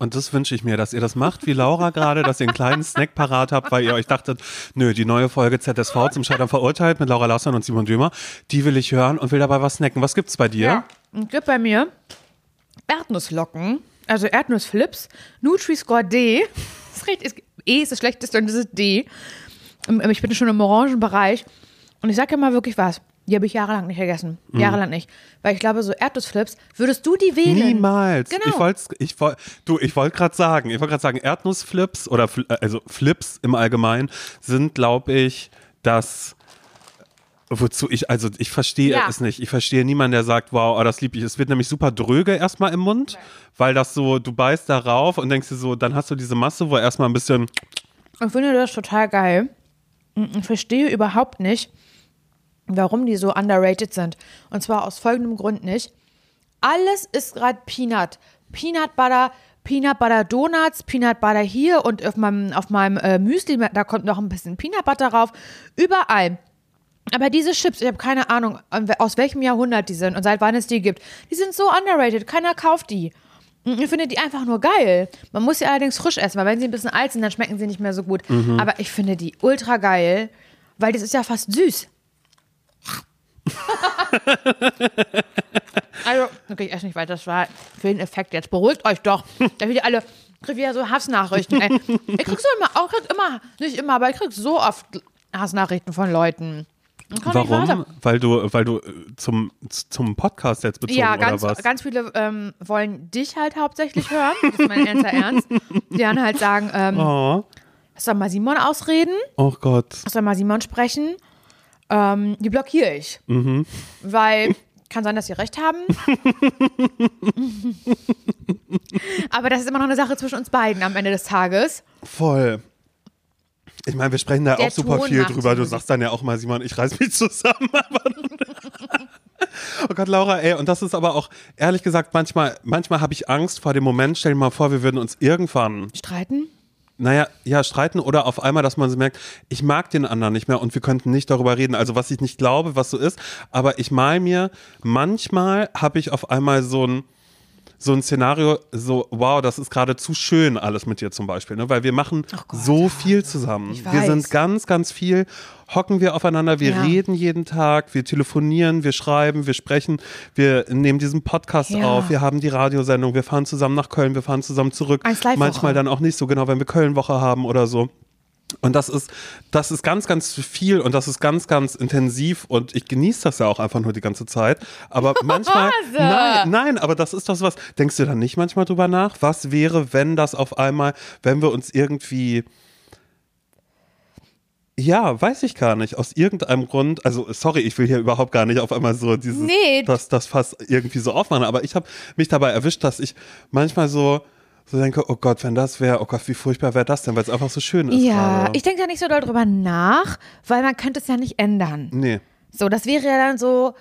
Und das wünsche ich mir, dass ihr das macht, wie Laura gerade, dass ihr einen kleinen Snack parat habt, weil ihr euch dachtet, nö, die neue Folge ZSV zum Scheitern verurteilt mit Laura Lassan und Simon Dömer, die will ich hören und will dabei was snacken. Was gibt's bei dir? Ja. Und gibt bei mir Erdnusslocken, also Erdnussflips, Nutri-Score D. Das ist richtig, E ist das schlechteste und das ist D. Ähm, Ich bin schon im orangen Bereich. Und ich sage dir mal wirklich was. Die habe ich jahrelang nicht gegessen. Mhm. Jahrelang nicht. Weil ich glaube, so Erdnussflips, würdest du die wählen? Niemals. Genau. Ich wollte, ich wollt, du, ich wollte gerade sagen, ich wollte gerade sagen, Erdnussflips oder äh, also Flips im Allgemeinen sind, glaube ich, das wozu ich, also ich verstehe Ja. es nicht. Ich verstehe niemanden, der sagt, wow, oh, das lieb ich. Es wird nämlich super dröge erstmal im Mund, weil das so, du beißt darauf und denkst dir so, dann hast du diese Masse, wo erstmal ein bisschen, Ich finde das total geil. Ich verstehe überhaupt nicht, warum die so underrated sind. Und zwar aus folgendem Grund nicht. Alles ist gerade Peanut. Peanut Butter, Peanut Butter Donuts, Peanut Butter hier und auf meinem, auf meinem äh, Müsli, da kommt noch ein bisschen Peanut Butter drauf. Überall. Aber diese Chips, ich habe keine Ahnung, aus welchem Jahrhundert die sind und seit wann es die gibt. Die sind so underrated. Keiner kauft die. Ich finde die einfach nur geil. Man muss sie allerdings frisch essen, weil wenn sie ein bisschen alt sind, dann schmecken sie nicht mehr so gut. Aber ich finde die ultra geil, weil das ist ja fast süß. also, okay, ich esse nicht weiter. Das war für den Effekt jetzt. Beruhigt euch doch. Da wieder alle, krieg wieder so Hassnachrichten. Ey. Ich krieg so immer, auch krieg immer, nicht immer, aber ich krieg so oft Hassnachrichten von Leuten. Warum? Weil du, weil du äh, zum, zum Podcast jetzt bezogen Ja, oder ganz, was? ganz viele ähm, wollen dich halt hauptsächlich hören. Das ist mein ernster Ernst. Die dann halt sagen, ähm, oh, lass doch mal Simon ausreden, oh Gott. lass doch mal Simon sprechen. Ähm, die blockiere ich. Weil kann sein, dass sie recht haben. Aber das ist immer noch eine Sache zwischen uns beiden am Ende des Tages. Voll. Ich meine, wir sprechen da Der auch super Ton viel drüber. Du sagst dann ja auch mal, Simon, ich reiß mich zusammen. Oh Gott, Laura, ey, und das ist aber auch, ehrlich gesagt, manchmal, manchmal habe ich Angst vor dem Moment, stell dir mal vor, wir würden uns irgendwann, Streiten? Naja, ja, streiten oder auf einmal, dass man merkt, ich mag den anderen nicht mehr und wir könnten nicht darüber reden. Also was ich nicht glaube, was so ist, aber ich mal mir, manchmal habe ich auf einmal so ein, so ein Szenario, so, wow, das ist gerade zu schön alles mit dir zum Beispiel, ne? weil wir machen Gott, so viel zusammen. Wir sind ganz, ganz viel, hocken wir aufeinander, wir Ja. reden jeden Tag, wir telefonieren, wir schreiben, wir sprechen, wir nehmen diesen Podcast Ja. auf, wir haben die Radiosendung, wir fahren zusammen nach Köln, wir fahren zusammen zurück. Manchmal dann auch nicht so genau, wenn wir Kölnwoche haben oder so. Und das ist, das ist ganz, ganz viel und das ist ganz, ganz intensiv und ich genieße das ja auch einfach nur die ganze Zeit. Aber manchmal, nein, nein, aber das ist das was, denkst du dann nicht manchmal drüber nach? Was wäre, wenn das auf einmal, wenn wir uns irgendwie, ja, weiß ich gar nicht, aus irgendeinem Grund, also sorry, ich will hier überhaupt gar nicht auf einmal so dieses, Nee. das, das Fass irgendwie so aufmachen, aber ich habe mich dabei erwischt, dass ich manchmal so, so denke, oh Gott, wenn das wäre, oh Gott, wie furchtbar wäre das denn, weil es einfach so schön ist. Ja, gerade. ich denke da nicht so doll drüber nach, weil man könnte es ja nicht ändern. Nee. So, das wäre ja dann so,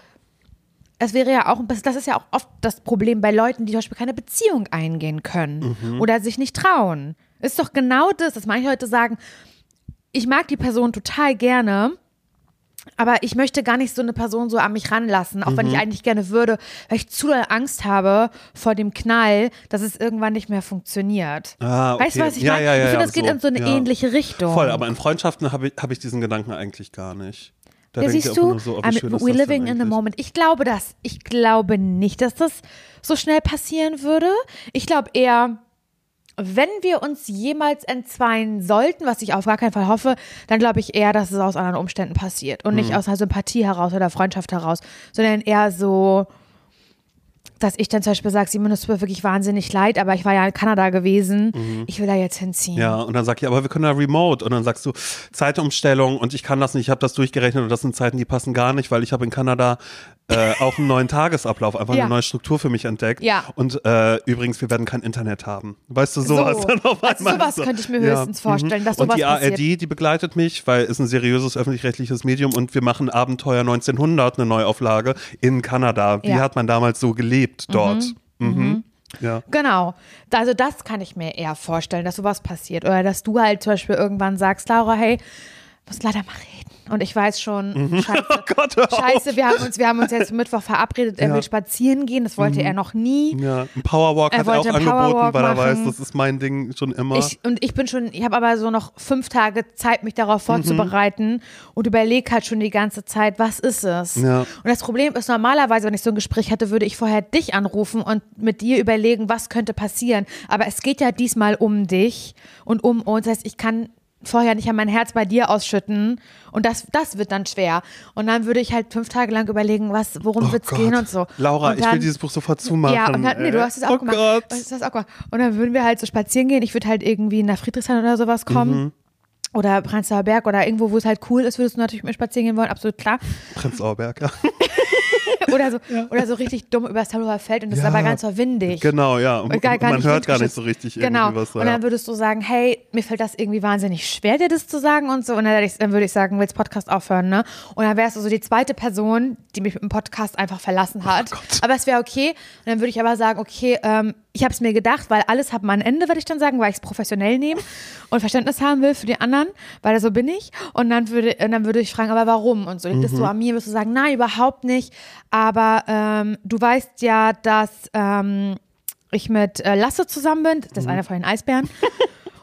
es wäre ja auch, das ist ja auch oft das Problem bei Leuten, die zum Beispiel keine Beziehung eingehen können oder sich nicht trauen. Ist doch genau das, dass manche Leute sagen, ich mag die Person total gerne, aber ich möchte gar nicht so eine Person so an mich ranlassen, auch wenn ich eigentlich gerne würde, weil ich zu doll Angst habe vor dem Knall, dass es irgendwann nicht mehr funktioniert. Ah, okay. Weißt du, was ich Ja, meine? ja, ja, ich finde, das geht so. in so eine ähnliche Richtung. Voll, aber in Freundschaften habe ich, hab ich diesen Gedanken eigentlich gar nicht. Da Ja, siehst du, so, schön ist we're living in the moment. Ich glaube das. Ich glaube nicht, dass das so schnell passieren würde. Ich glaube eher, wenn wir uns jemals entzweien sollten, was ich auf gar keinen Fall hoffe, dann glaube ich eher, dass es aus anderen Umständen passiert und Mhm. nicht aus einer Sympathie heraus oder Freundschaft heraus, sondern eher so, dass ich dann zum Beispiel sage, Simon, es tut mir wirklich wahnsinnig leid, aber ich war ja in Kanada gewesen, ich will da jetzt hinziehen. Mhm. Ja, und dann sag ich, aber wir können da remote. Und dann sagst du, Zeitumstellung und ich kann das nicht, ich habe das durchgerechnet und das sind Zeiten, die passen gar nicht, weil ich habe in Kanada äh, auch einen neuen Tagesablauf, einfach Ja. eine neue Struktur für mich entdeckt. Ja. Und äh, übrigens, wir werden kein Internet haben. Weißt du, sowas So. dann auf Also einmal. sowas so. könnte ich mir höchstens vorstellen, dass Und sowas die ARD, passiert. die begleitet mich, weil es ein seriöses öffentlich-rechtliches Medium und wir machen Abenteuer 1900, eine Neuauflage in Kanada. Wie Ja. hat man damals so gelebt dort? Mhm. Ja. Genau. Also das kann ich mir eher vorstellen, dass sowas passiert. Oder dass du halt zum Beispiel irgendwann sagst, Laura, hey, muss leider mal reden. Und ich weiß schon, scheiße, Oh Gott, scheiße, wir haben uns, wir haben uns jetzt Mittwoch verabredet, er Ja. Mhm. will spazieren gehen, das wollte er noch nie. Ja, ein Powerwalk Er hat er auch angeboten, weil er weiß, das ist mein Ding schon immer. Ich, und ich bin schon, ich habe aber so noch fünf Tage Zeit, mich Mhm. darauf vorzubereiten und überlege halt schon die ganze Zeit, was ist es? Ja. Und das Problem ist, normalerweise, wenn ich so ein Gespräch hätte, würde ich vorher dich anrufen und mit dir überlegen, was könnte passieren. Aber es geht ja diesmal um dich und um uns. Das heißt, ich kann vorher nicht an mein Herz bei dir ausschütten und das, das wird dann schwer. Und dann würde ich halt fünf Tage lang überlegen, was, worum Oh wird's Gott. gehen und so. Laura, und ich will dieses Buch sofort zumachen. ja, und dann, nee, du hast es auch oh gemacht. Gott. Du hast es auch gemacht. Und dann würden wir halt so spazieren gehen. Ich würde halt irgendwie nach Friedrichshain oder sowas kommen. Mhm. Oder Prenzlauer Berg oder irgendwo, wo es halt cool ist, würdest du natürlich mit mir spazieren gehen wollen, absolut klar. Prinz Auerberg, ja. Oder so, oder so richtig dumm übers Tempelhofer Feld und das ist Ja, aber ganz so windig. Genau, ja. Und Und gar- gar man hört gar nicht so richtig Genau. irgendwie was. Und dann würdest du sagen, hey, mir fällt das irgendwie wahnsinnig schwer, dir das zu sagen und so. Und dann, dann würde ich sagen, willst Podcast aufhören, ne? Und dann wärst du so die zweite Person, die mich mit dem Podcast einfach verlassen hat. aber es wäre okay. Und dann würde ich aber sagen, okay, ähm, ich habe es mir gedacht, weil alles hat mal ein Ende, würde ich dann sagen, weil ich es professionell nehme und Verständnis haben will für die anderen, weil so bin ich. Und dann würde, und dann würde ich fragen, aber warum? Und so liegt es so an mir, wirst du sagen, nein, überhaupt nicht. Aber ähm, du weißt ja, dass ähm, ich mit äh, Lasse zusammen bin, das ist einer von den Eisbären.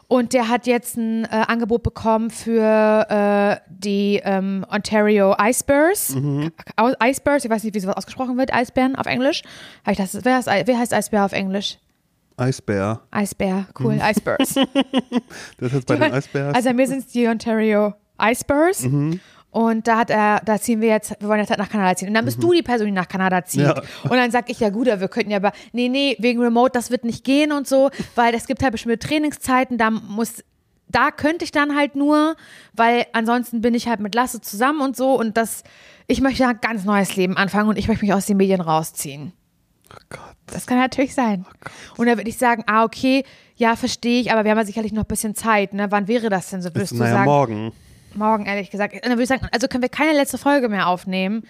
Und der hat jetzt ein äh, Angebot bekommen für äh, die ähm, Ontario Ice Bears. Au- Ice Bears, ich weiß nicht, wie sowas ausgesprochen wird, Eisbären auf Englisch. Hab ich das, wer, heißt, wer heißt Eisbär auf Englisch? Eisbär. Eisbär, cool, Ice Bears. Das ist jetzt bei den Eisbären. Also mir sind es die Ontario Ice Bears. Mhm. Und da hat er, da ziehen wir jetzt, wir wollen jetzt halt nach Kanada ziehen. Und dann bist du die Person, die nach Kanada zieht. Mhm. Ja. Und dann sag ich, ja gut, wir könnten ja aber, nee, nee, wegen Remote, das wird nicht gehen und so, weil es gibt halt bestimmte Trainingszeiten, da muss, da könnte ich dann halt nur, weil ansonsten bin ich halt mit Lasse zusammen und so und das, ich möchte ein ganz neues Leben anfangen und ich möchte mich aus den Medien rausziehen. oh Gott. Das kann natürlich sein. Und da würde ich sagen, ah, okay, ja, verstehe ich, aber wir haben ja sicherlich noch ein bisschen Zeit. Ne? Wann wäre das denn so? Würdest du naja, sagen, morgen. Morgen, ehrlich gesagt. Und dann würde ich sagen, also können wir keine letzte Folge mehr aufnehmen.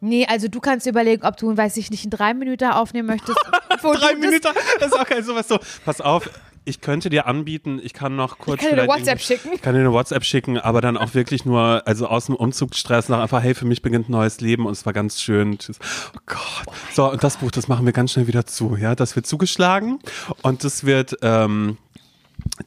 Nee, also du kannst überlegen, ob du, weiß ich nicht, in drei Minuten aufnehmen möchtest. Drei das- Minuten, das ist auch geil, sowas so. Pass auf, ich könnte dir anbieten, ich kann noch kurz kann dir eine WhatsApp schicken. Ich kann dir eine WhatsApp schicken, aber dann auch wirklich nur, also aus dem Umzugsstress nach einfach, hey, für mich beginnt ein neues Leben und es war ganz schön. Tschüss. Oh Gott. So, und das Buch, das machen wir ganz schnell wieder zu, ja. Das wird zugeschlagen und das wird, ähm,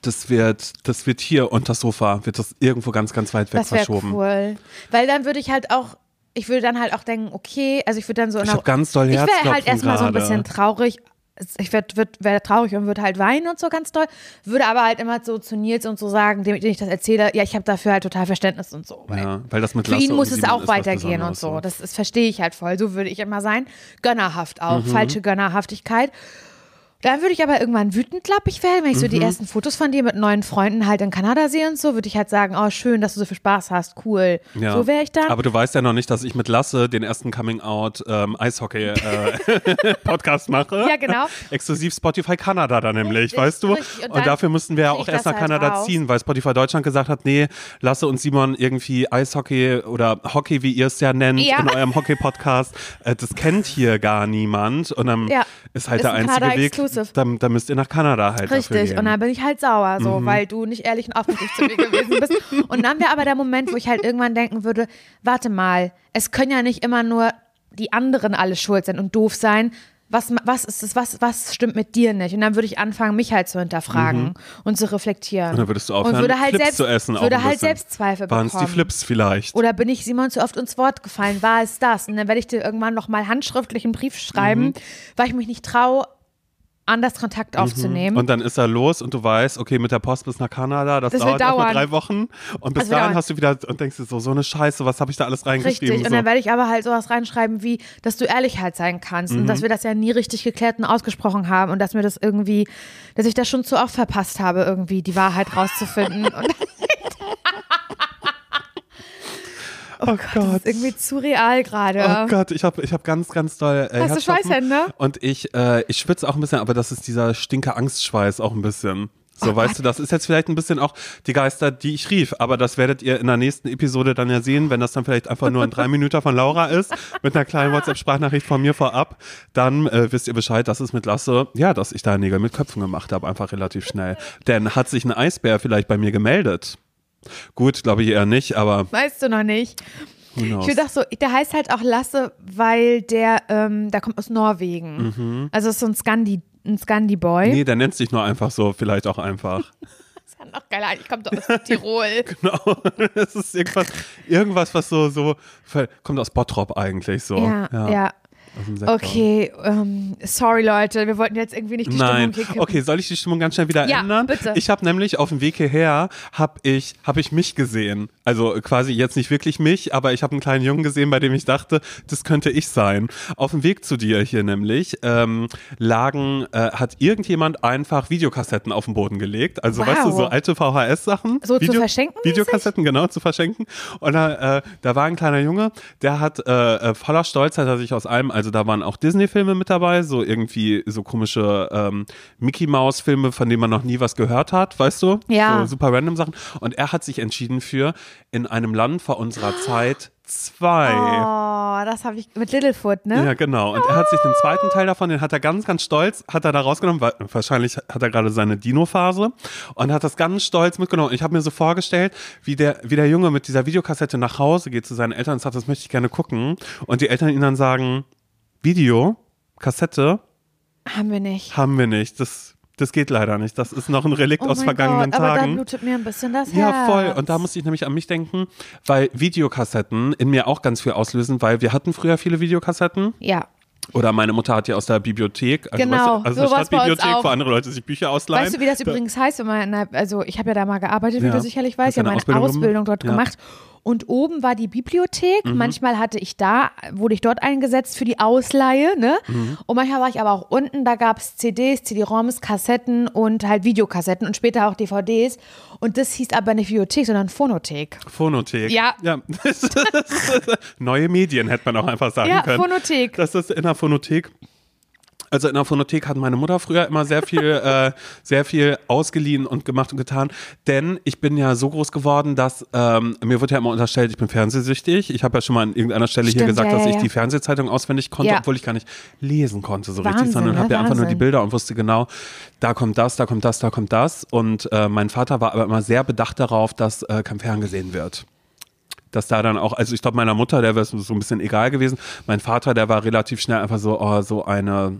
das wird, das wird hier unter das Sofa, wird das irgendwo ganz, ganz weit weg Das verschoben. cool. Weil dann würde ich halt auch, ich würde dann halt auch denken, okay, also ich würde dann so. Ich hab ganz doll Ich wäre halt erstmal so ein bisschen traurig. Ich wäre wär traurig und würde halt weinen und so ganz doll. Würde aber halt immer so zu Nils und so sagen, dem, dem ich das erzähle, ja, ich habe dafür halt total Verständnis und so. Weil Ja, weil das mit Für Lasse ihn muss es auch weitergehen und so. Das, das verstehe ich halt voll. So würde ich immer sein. Gönnerhaft auch. Mhm. Falsche Gönnerhaftigkeit. Dann würde ich aber irgendwann wütend, glaube ich, werden, wenn ich so Mhm. die ersten Fotos von dir mit neuen Freunden halt in Kanada sehe und so, würde ich halt sagen, oh, schön, dass du so viel Spaß hast, cool. Ja. So wäre ich dann. Aber du weißt ja noch nicht, dass ich mit Lasse den ersten Coming Out ähm, äh, mache. Ja, genau. Exklusiv Spotify Kanada dann nämlich, Richtig, weißt du? Und Und, dafür mussten wir ja auch erst nach halt Kanada raus. ziehen, weil Spotify Deutschland gesagt hat, nee, Lasse und Simon irgendwie Eishockey oder Hockey, wie ihr es ja nennt, Ja. in eurem Hockey-Podcast, äh, das kennt hier gar niemand. Und dann Ja. ist halt Ist der ein einzige Weg, Kanada-Exclusive. da, da müsst ihr nach Kanada halt Richtig, und dann bin ich halt sauer, so, weil du nicht ehrlich und aufrichtig zu mir gewesen bist. Und dann wäre aber der Moment, wo ich halt irgendwann denken würde, warte mal, es können ja nicht immer nur die anderen alle schuld sein und doof sein. Was, was ist es, was, was stimmt mit dir nicht? Und dann würde ich anfangen, mich halt zu hinterfragen und zu reflektieren. Und dann würdest du aufhören, und würde halt Flips selbst, zu essen. Würde halt. Selbstzweifel Waren es bekommen. die Flips vielleicht? Oder bin ich Simon zu oft ins Wort gefallen? War es das? Und dann werde ich dir irgendwann nochmal handschriftlich einen Brief schreiben, Mhm. weil ich mich nicht traue, anders Kontakt aufzunehmen. Und dann ist er los und du weißt, okay, mit der Post bis nach Kanada, das, Das dauert erstmal drei Wochen. Und bis dahin hast du wieder und denkst dir so, so eine Scheiße, was habe ich da alles reingeschrieben? Richtig, und so. dann werde ich aber halt sowas reinschreiben wie, dass du ehrlich halt sein kannst und Mhm. dass wir das ja nie richtig geklärt und ausgesprochen haben und dass mir das irgendwie, dass ich das schon zu oft verpasst habe, irgendwie die Wahrheit rauszufinden. und oh das Gott. ist irgendwie zu real gerade. Oh Gott, ich habe ich hab ganz, ganz doll. Äh, Hast du. Schweißhände? Und ich, äh, ich schwitze auch ein bisschen, aber das ist dieser stinke Angstschweiß auch ein bisschen. So, Oh weißt Gott. du, das ist jetzt vielleicht ein bisschen auch die Geister, die ich rief, aber das werdet ihr in der nächsten Episode dann ja sehen, wenn das dann vielleicht einfach nur ein drei Minuten von Laura ist, mit einer kleinen WhatsApp-Sprachnachricht von mir vorab, dann äh, wisst ihr Bescheid, dass es mit Lasse, ja, dass ich da Nägel mit Köpfen gemacht habe, einfach relativ schnell. Denn hat sich ein Eisbär vielleicht bei mir gemeldet? Gut, glaube ich eher nicht, aber Weißt du noch nicht. Ich will doch so, der heißt halt auch Lasse, weil der, ähm, der kommt aus Norwegen. Also ist so ein Scandi, ein Scandi-Boy. Mhm. Nee, der nennt sich nur einfach so, vielleicht auch einfach. Das ist ja noch geiler. Ich komme doch aus Tirol. Genau. Das ist irgendwas, irgendwas, was so, so, kommt aus Bottrop eigentlich so. Ja, ja. Sektor. Okay, ähm, sorry Leute, wir wollten jetzt irgendwie nicht die Nein. Stimmung kippen. Okay, soll ich die Stimmung ganz schnell wieder Ja, ändern? bitte. Ich habe nämlich auf dem Weg hierher habe ich habe ich mich gesehen. Also quasi jetzt nicht wirklich mich, aber ich habe einen kleinen Jungen gesehen, bei dem ich dachte, das könnte ich sein. Auf dem Weg zu dir hier nämlich ähm, lagen äh, hat irgendjemand einfach Videokassetten auf den Boden gelegt. Also Wow. weißt du so alte VHS-Sachen, So zu verschenken mäßig? Videokassetten genau zu verschenken. Und da, äh, da war ein kleiner Junge, der hat äh, äh, voller Stolz hat er sich aus allem, also da waren auch Disney-Filme mit dabei, so irgendwie so komische ähm, Mickey-Maus-Filme, von denen man noch nie was gehört hat, weißt du? Ja. So super random Sachen. Und er hat sich entschieden für in einem Land vor unserer Zeit zwei. Oh, das habe ich mit Littlefoot, ne? Ja, genau. Und er hat sich den zweiten Teil davon, den hat er ganz, ganz stolz, hat er da rausgenommen, weil wahrscheinlich hat er gerade seine Dino-Phase und hat das ganz stolz mitgenommen. Und ich habe mir so vorgestellt, wie der, wie der Junge mit dieser Videokassette nach Hause geht zu seinen Eltern und sagt, das möchte ich gerne gucken. Und die Eltern ihm dann sagen, Video, Kassette, Haben wir nicht. haben wir nicht. Das, das geht leider nicht. Das ist noch ein Relikt Oh aus vergangenen Gott, aber da Tagen. blutet mir ein bisschen das Ja, Herz. voll. Und da musste ich nämlich an mich denken, weil Videokassetten in mir auch ganz viel auslösen, weil wir hatten früher viele Videokassetten. Ja. Oder meine Mutter hat ja aus der Bibliothek, also, Genau, weißt du, also eine Stadtbibliothek, wo andere Leute sich Bücher ausleihen. Weißt du, wie das übrigens heißt, wenn man, also ich habe ja da mal gearbeitet, wie Ja. du sicherlich weißt, ich habe eine meine Ausbildung Ausbildung, dort Ja. Gemacht. Und oben war die Bibliothek. Manchmal hatte ich da, wurde ich dort eingesetzt für die Ausleihe, ne? Mhm. Und manchmal war ich aber auch unten, da gab es CDs, CD-ROMs, Kassetten und halt Videokassetten und später auch DVDs. Und das hieß aber nicht Bibliothek, sondern Phonothek. Phonothek. Ja. ja. Neue Medien hätte man auch einfach sagen Ja, können. Phonothek. Das ist in der Phonothek. Also in der Phonothek hat meine Mutter früher immer sehr viel, äh, sehr viel ausgeliehen und gemacht und getan. Denn ich bin ja so groß geworden, dass ähm, mir wird ja immer unterstellt, ich bin fernsehsüchtig. Ich habe ja schon mal an irgendeiner Stelle hier Stimmt, gesagt, ja, dass ja, ich die Fernsehzeitung auswendig konnte, obwohl ich gar nicht lesen konnte so Wahnsinn, richtig, sondern ne? habe ja einfach nur die. Bilder und wusste genau, da kommt das, da kommt das, da kommt das. Und äh, mein Vater war aber immer sehr bedacht darauf, dass äh, kein Ferngesehen wird dass da dann auch, also ich glaube, meiner Mutter, der wäre es so ein bisschen egal gewesen. Mein Vater, der war relativ schnell einfach so, oh, so eine,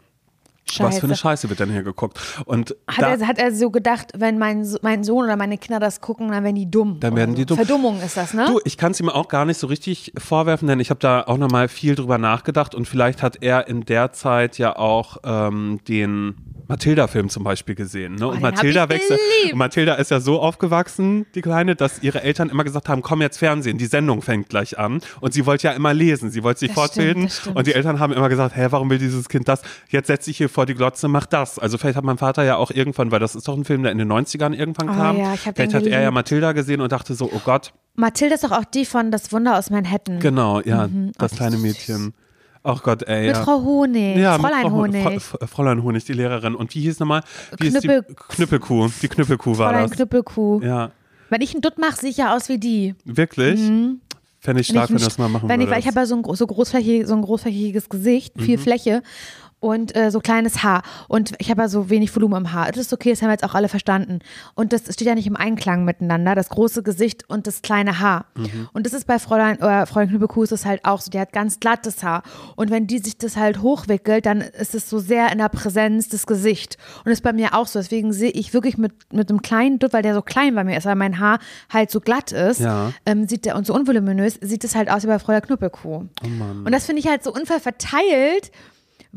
was für eine Scheiße wird denn hier geguckt? Und Hat, da, er, hat er so gedacht, wenn mein, mein Sohn oder meine Kinder das gucken, dann werden die dumm. Dann werden die dumm. Verdummung ist das, ne? Du, ich kann es ihm auch gar nicht so richtig vorwerfen, denn ich habe da auch nochmal viel drüber nachgedacht und vielleicht hat er in der Zeit ja auch ähm, den Matilda-Film zum Beispiel gesehen. Ne? und Oh, Matilda ich wechselt. und Matilda ist ja so aufgewachsen, die Kleine, dass ihre Eltern immer gesagt haben: Komm jetzt Fernsehen, die Sendung fängt gleich an. Und sie wollte ja immer lesen, sie wollte sich Das fortbilden. stimmt, und die Eltern haben immer gesagt: Hä, warum will dieses Kind das? Jetzt setz dich hier vor die Glotze, mach das. Also vielleicht hat mein Vater ja auch irgendwann, weil das ist doch ein Film, der in den 90ern irgendwann Oh kam. ja, vielleicht hat er ja. Matilda gesehen und dachte so: Oh Gott. Mathilde ist doch auch die von Das Wunder aus Manhattan. Genau, ja, das Oh, kleine. Mädchen. Ach Gott, ey. Mit ja. Frau Honig, ja, Fräulein Frau Honig. Fräulein Honig, die Lehrerin. Und wie hieß nochmal? Wie Knüppel- die Knüppelkuh. Die Knüppelkuh war Fräulein das. Knüppelkuh. Ja, Wenn ich einen Dutt mache, sehe ich ja aus wie die. wirklich? Fände ich stark, wenn, ich du das mal machen wenn ich, weil würdest. ich habe ja so ein, so, großflächig, so ein großflächiges Gesicht, Mhm. viel Fläche und äh, so kleines Haar. Und ich habe ja so wenig Volumen im Haar. Das ist okay, das haben wir jetzt auch alle verstanden. Und das steht ja nicht im Einklang miteinander, das große Gesicht und das kleine Haar. Mhm. Und das ist bei Fräulein, äh, Fräulein Knüppelkuh ist halt auch so. Die hat ganz glattes Haar. Und wenn die sich das halt hochwickelt, dann ist es so sehr in der Präsenz des Gesichts. Und das ist bei mir auch so. Deswegen sehe ich wirklich mit, mit einem kleinen Dutt, weil der so klein bei mir ist, weil mein Haar halt so glatt ist, Ja. ähm, sieht der und so unvoluminös, sieht es halt aus wie bei Fräulein Knüppelkuh. Und das finde ich halt so unfair verteilt,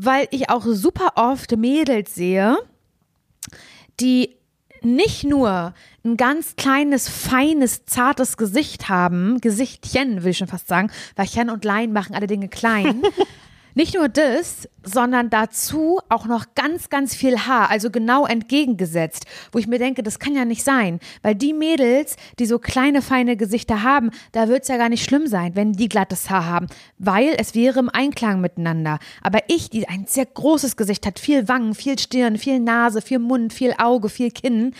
weil ich auch super oft Mädels sehe, die nicht nur ein ganz kleines, feines, zartes Gesicht haben, Gesichtchen will ich schon fast sagen, weil Chen und Lein machen alle Dinge klein. Nicht nur das, sondern dazu auch noch ganz, ganz viel Haar, also genau entgegengesetzt, wo ich mir denke, das kann ja nicht sein, weil die Mädels, die so kleine, feine Gesichter haben, da wird es ja gar nicht schlimm sein, wenn die glattes Haar haben, weil es wäre im Einklang miteinander. Aber ich, die ein sehr großes Gesicht hat, viel Wangen, viel Stirn, viel Nase, viel Mund, viel Auge, viel Kinn,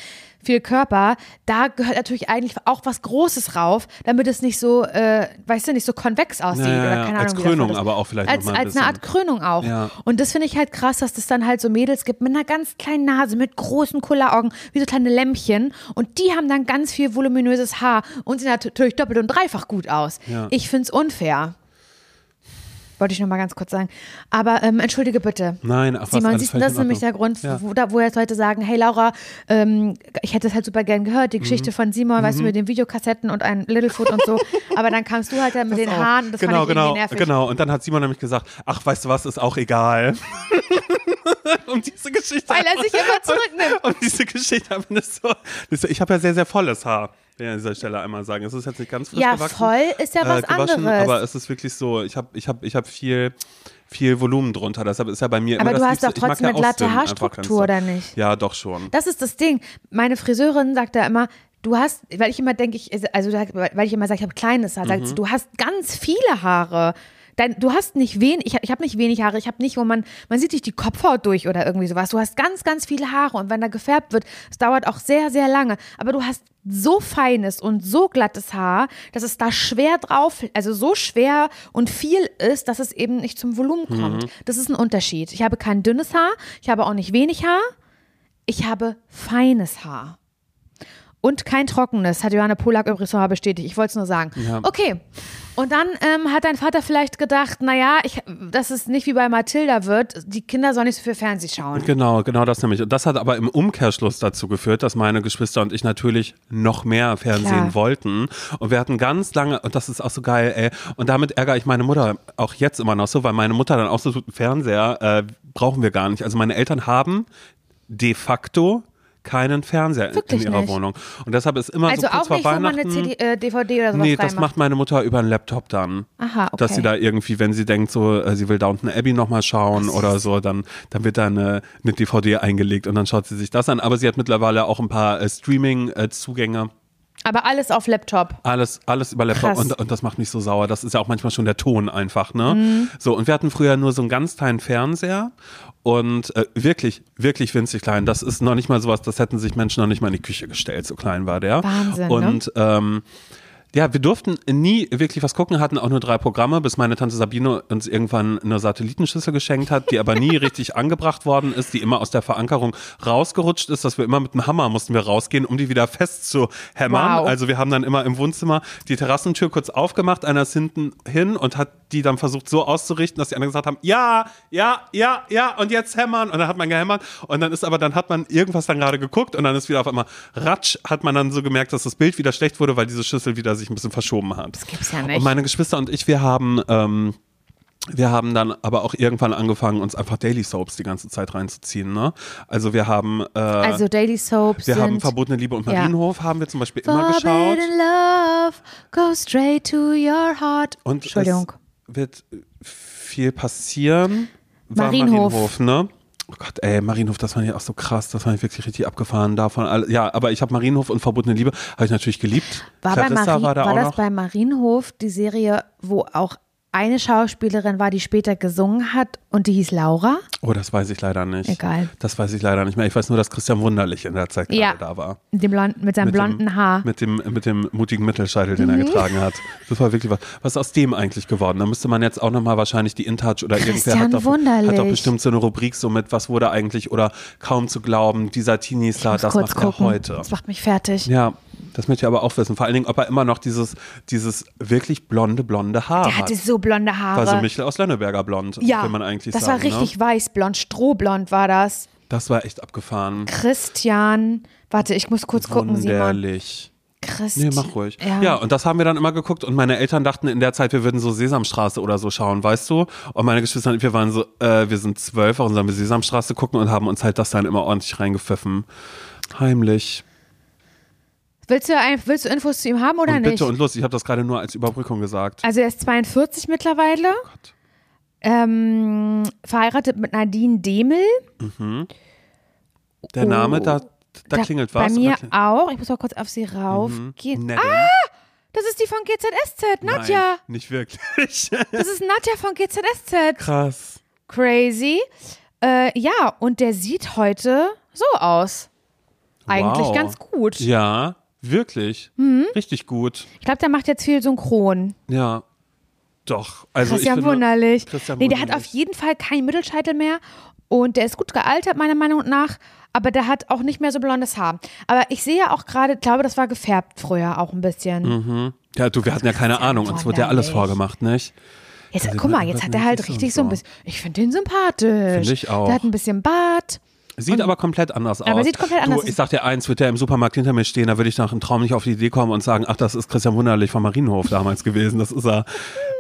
viel Körper, da gehört natürlich eigentlich auch was Großes rauf, damit es nicht so, äh, weißt du, nicht so konvex aussieht Ja, oder keine Als Ahnung. das Krönung aber auch vielleicht als, ein als eine Art. Krönung auch. Ja. Und das finde ich halt krass, dass es dann halt so Mädels gibt mit einer ganz kleinen Nase, mit großen Kulleraugen, wie so kleine Lämpchen. Und die haben dann ganz viel voluminöses Haar und sehen natürlich doppelt und dreifach gut aus. Ja. Ich finde es unfair. Wollte ich noch mal ganz kurz sagen. Aber ähm, entschuldige bitte. Nein, was, Simon, siehst du, das ist nämlich der. Grund, Ja. wo, da, wo jetzt Leute sagen, hey Laura, ähm, ich hätte es halt super gern gehört, die Mhm. Geschichte von Simon, weißt du, mit den Videokassetten und ein Littlefoot und so. Aber dann kamst du halt mit den auch. Haaren das genau, fand ich genau, irgendwie nervig. genau. Und dann hat Simon nämlich gesagt, ach, weißt du was, ist auch egal. um diese Geschichte. Weil er sich immer zurücknimmt. Und diese Geschichte so, ich habe ja sehr, sehr volles Haar. Will ich an dieser Stelle einmal sagen. Es ist jetzt nicht ganz frisch Ja, gewachsen. voll ist ja was gewaschen, anderes. Aber es ist wirklich so, ich habe ich hab, ich hab viel, viel Volumen drunter. Deshalb ist ja bei mir Aber immer du das hast doch trotzdem ja eine glatte einfach Haarstruktur, oder nicht? Ja, doch schon. Das ist das Ding. Meine Friseurin sagt da immer, du hast, weil ich immer denke, ich, also weil ich immer sage, ich habe kleines Haar, Mhm. sagt sie, du hast ganz viele Haare. Dein, du hast nicht wenig, ich, ich habe nicht wenig Haare, ich habe nicht, wo man, man sieht nicht die Kopfhaut durch oder irgendwie sowas. Du hast ganz, ganz viele Haare und wenn da gefärbt wird, es dauert auch sehr, sehr lange. Aber du hast so feines und so glattes Haar, dass es da schwer drauf, also so schwer und viel ist, dass es eben nicht zum Volumen kommt. Das ist ein Unterschied. Ich habe kein dünnes Haar, ich habe auch nicht wenig Haar, ich habe feines Haar. Und kein trockenes, hat Johanna Polak übrigens nochmal bestätigt. Ich wollte es nur sagen. Ja. Okay. Und dann ähm, hat dein Vater vielleicht gedacht, naja, ich, dass es nicht wie bei Mathilda wird, die Kinder sollen nicht so viel Fernsehen schauen. Genau, genau das nämlich. Und das hat aber im Umkehrschluss dazu geführt, dass meine Geschwister und ich natürlich noch mehr Fernsehen Klar. wollten. Und wir hatten ganz lange, und das ist auch so geil, ey, und damit ärgere ich meine Mutter auch jetzt immer noch so, weil meine Mutter dann auch so tut, Fernseher äh, brauchen wir gar nicht. Also meine Eltern haben de facto keinen Fernseher in, in Wirklich ihrer nicht? Wohnung. Und deshalb ist immer Also so kurz auch vor nicht, wo man Weihnachten. eine CD, äh, DVD oder sowas Nee, das macht meine Mutter über einen Laptop dann. Aha, okay. Dass sie da irgendwie, wenn sie denkt, so, äh, sie will Downton Abbey nochmal schauen oder so, dann, dann wird da eine, eine DVD eingelegt und dann schaut sie sich das an. Aber sie hat mittlerweile auch ein paar äh, Streaming-Zugänge. Aber alles auf Laptop. Alles, alles über Laptop und, und das macht mich so sauer. Das ist ja auch manchmal schon der Ton einfach, ne? So, und wir hatten früher nur so einen ganz kleinen Fernseher und äh, wirklich, wirklich winzig klein. Das ist noch nicht mal sowas, das hätten sich Menschen noch nicht mal in die Küche gestellt, so klein war der. Wahnsinn, ne? Und ähm, ja, wir durften nie wirklich was gucken, hatten auch nur drei Programme, bis meine Tante Sabine uns irgendwann eine Satellitenschüssel geschenkt hat, die aber nie richtig angebracht worden ist, die immer aus der Verankerung rausgerutscht ist, dass wir immer mit dem Hammer mussten wir rausgehen, um die wieder festzuhämmern. Wow. Also wir haben dann immer im Wohnzimmer die Terrassentür kurz aufgemacht, einer ist hinten hin und hat die dann versucht so auszurichten, dass die anderen gesagt haben, ja, ja, ja, ja und jetzt hämmern und dann hat man gehämmert und dann ist aber, dann hat man irgendwas dann gerade geguckt und dann ist wieder auf einmal ratsch, hat man dann so gemerkt, dass das Bild wieder schlecht wurde, weil diese Schüssel wieder sich ein bisschen verschoben hat. Das gibt's ja nicht. Und meine Geschwister und ich, wir haben, ähm, wir haben dann aber auch irgendwann angefangen, uns einfach Daily Soaps die ganze Zeit reinzuziehen. Ne? Also wir haben, äh, Also Daily Soaps wir haben Verbotene Liebe und Ja. Marienhof haben wir zum Beispiel immer geschaut. Love, go straight to your heart. Und Entschuldigung. es wird viel passieren. War Marienhof. Marienhof, ne? Oh Gott, ey, Marienhof, das fand ich auch so krass, das fand ich wirklich richtig abgefahren davon. Ja, aber ich habe Marienhof und Verbotene Liebe, habe ich natürlich geliebt. War, bei Clarissa Mari war da war das noch. bei Marienhof die Serie, wo auch eine Schauspielerin war, die später gesungen hat und die hieß Laura? Oh, das weiß ich leider nicht. Egal. Das weiß ich leider nicht mehr. Ich weiß nur, dass Christian Wunderlich in der Zeit gerade Ja. da war. Mit, dem Blond, mit seinem Mit blonden dem, Haar. Mit dem, mit dem mutigen Mittelscheitel, den er Mhm. getragen hat. Das war wirklich was. Was ist aus dem eigentlich geworden? Da müsste man jetzt auch nochmal wahrscheinlich die InTouch oder irgendwer Christian hat doch, hat doch Wunderlich. bestimmt so eine Rubrik so mit, was wurde eigentlich oder kaum zu glauben, dieser Teenie-Star, das macht gucken. er heute. Das macht mich fertig. Ja, das möchte ich aber auch wissen. Vor allen Dingen, ob er immer noch dieses, dieses wirklich blonde, blonde Haar Der hat. hatte so blonde Haare. War so Michel aus Lönneberger blond, ja, man eigentlich das sagen. war richtig Ne? weißblond, strohblond war das. Das war echt abgefahren. Christian, warte, ich muss kurz gucken, Simon. Wunderlich. Christian. Nee, mach ruhig. Ja. Ja. und das haben wir dann immer geguckt und meine Eltern dachten in der Zeit, wir würden so Sesamstraße oder so schauen, weißt du? Und meine Geschwister und wir waren so, äh, wir sind zwölf, warum sollen wir Sesamstraße gucken und haben uns halt das dann immer ordentlich reingepfiffen. Heimlich. Willst du, ein, willst du Infos zu ihm haben oder und nicht? bitte und los, ich habe das gerade nur als Überbrückung gesagt. Also er ist 42 mittlerweile. Gott. Ähm, verheiratet mit Nadine Demel. Der Name, Oh. da, da, klingelt was. Bei mir Da auch. Ich muss mal kurz auf sie raufgehen. Nedding. Das ist die von GZSZ, Nadja. Nein, nicht wirklich. Das ist Nadja von GZSZ. Krass. Crazy. Äh, ja, und der sieht heute so aus. eigentlich Wow. ganz gut. Ja, wirklich. Mhm. Richtig gut. Ich glaube, der macht jetzt viel Synchron. Ja. Doch. Also Christian ich finde, Wunderlich. Christian nee, der hat Wunderlich. auf jeden Fall keinen Mittelscheitel mehr und der ist gut gealtert, meiner Meinung nach. Aber der hat auch nicht mehr so blondes Haar. Aber ich sehe ja auch gerade, glaube, das war gefärbt früher auch ein bisschen. Mhm. Ja, du, wir hatten ja keine Ahnung. Uns wurde ja alles vorgemacht, nicht? Jetzt, Also, guck mal, jetzt hat er halt richtig so ein bisschen. Ich finde den sympathisch. Finde ich auch. Der hat ein bisschen Bart. Sieht aber komplett anders aus. Aber sieht komplett anders du, aus. Ich sag dir eins, wird der im Supermarkt hinter mir stehen, da würde ich nach einem Traum nicht auf die Idee kommen und sagen, ach, das ist Christian Wunderlich vom Marienhof damals gewesen. Das ist er.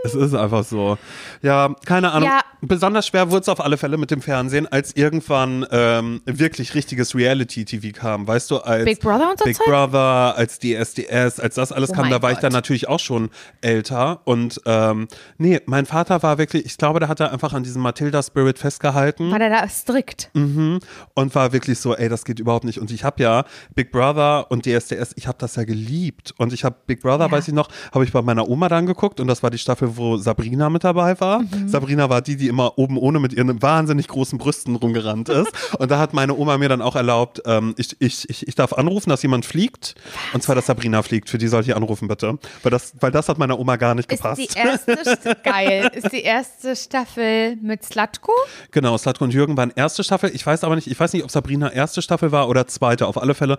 Es ist einfach so. Ja, keine Ahnung. Ja. Besonders schwer wurde es auf alle Fälle mit dem Fernsehen, als irgendwann ähm, wirklich richtiges Reality-TV kam. Weißt du, als Big Brother und so Big Zeug? Brother, als DSDS, als das alles Oh kam, da war ich Gott. dann natürlich auch schon älter. Und ähm, nee, mein Vater war wirklich, ich glaube, der hat da einfach an diesem Matilda-Spirit festgehalten War der da strikt? Mhm. Und war wirklich so, ey, das geht überhaupt nicht. Und ich habe ja Big Brother und DSDS, ich habe das ja geliebt. Und ich habe Big Brother, Ja. weiß ich noch, habe ich bei meiner Oma dann geguckt und das war die Staffel, wo Sabrina mit dabei war. Mhm. Sabrina war die, die immer oben ohne mit ihren wahnsinnig großen Brüsten rumgerannt ist. und da hat meine Oma mir dann auch erlaubt, ähm, ich, ich, ich, ich darf anrufen, dass jemand fliegt. Und zwar, dass Sabrina fliegt. Für die sollte ich anrufen, bitte. Weil das, weil das hat meiner Oma gar nicht Ist gepasst. die erste St- geil. Ist die erste Staffel mit Slatko? Genau, Slatko und Jürgen waren erste Staffel. Ich weiß aber nicht, ich weiß nicht, ob Sabrina erste Staffel war oder zweite. Auf alle Fälle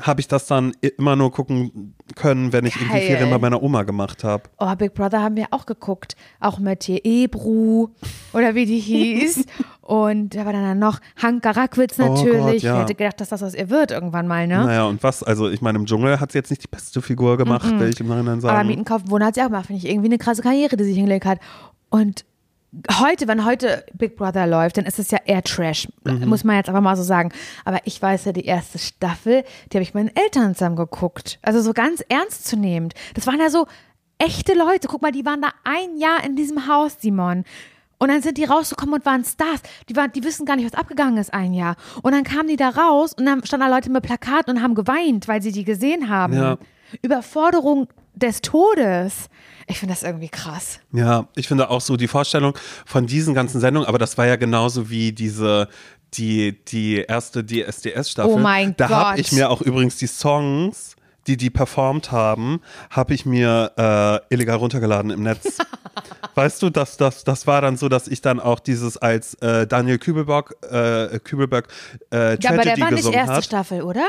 habe ich das dann immer nur gucken können, wenn ich irgendwie Geil. Ferien bei meiner Oma gemacht habe. Oh, Big Brother haben wir auch geguckt. Auch mit hier Ebru oder wie die hieß. Und da war dann noch Hanka Rackwitz Oh natürlich. Gott, ja. Wer hätte gedacht, dass das aus ihr wird irgendwann mal, ne? Naja, und was? Also, ich meine, im Dschungel hat sie jetzt nicht die beste Figur gemacht, will ich im Nachhinein sagen. Aber Mieten kaufen Wohnen hat sie auch gemacht. Finde ich irgendwie eine krasse Karriere, die sie hingelegt hat. Und heute, wenn heute Big Brother läuft, dann ist es ja eher Trash. Mhm. Muss man jetzt einfach mal so sagen. Aber ich weiß ja, die erste Staffel, die habe ich meinen Eltern zusammen geguckt. Also so ganz ernstzunehmend. Das waren ja so echte Leute. Guck mal, die waren da ein Jahr in diesem Haus, Simon. Und dann sind die rausgekommen und waren Stars. Die, waren, die wissen gar nicht, was abgegangen ist ein Jahr. Und dann kamen die da raus und dann standen da Leute mit Plakaten und haben geweint, weil sie die gesehen haben. Ja. Überforderung des Todes. Ich finde das irgendwie krass. Ja, ich finde auch so die Vorstellung von diesen ganzen Sendungen, aber das war ja genauso wie diese, die, die erste DSDS-Staffel. Oh mein da habe Gott. ich mir auch übrigens die Songs, die die performt haben, habe ich mir äh, illegal runtergeladen im Netz. weißt du, das, das, das war dann so, dass ich dann auch dieses als äh, Daniel Kübelbock, äh, Kübelberg äh, Ja, aber der Tragedy war nicht erste hat. Staffel, oder?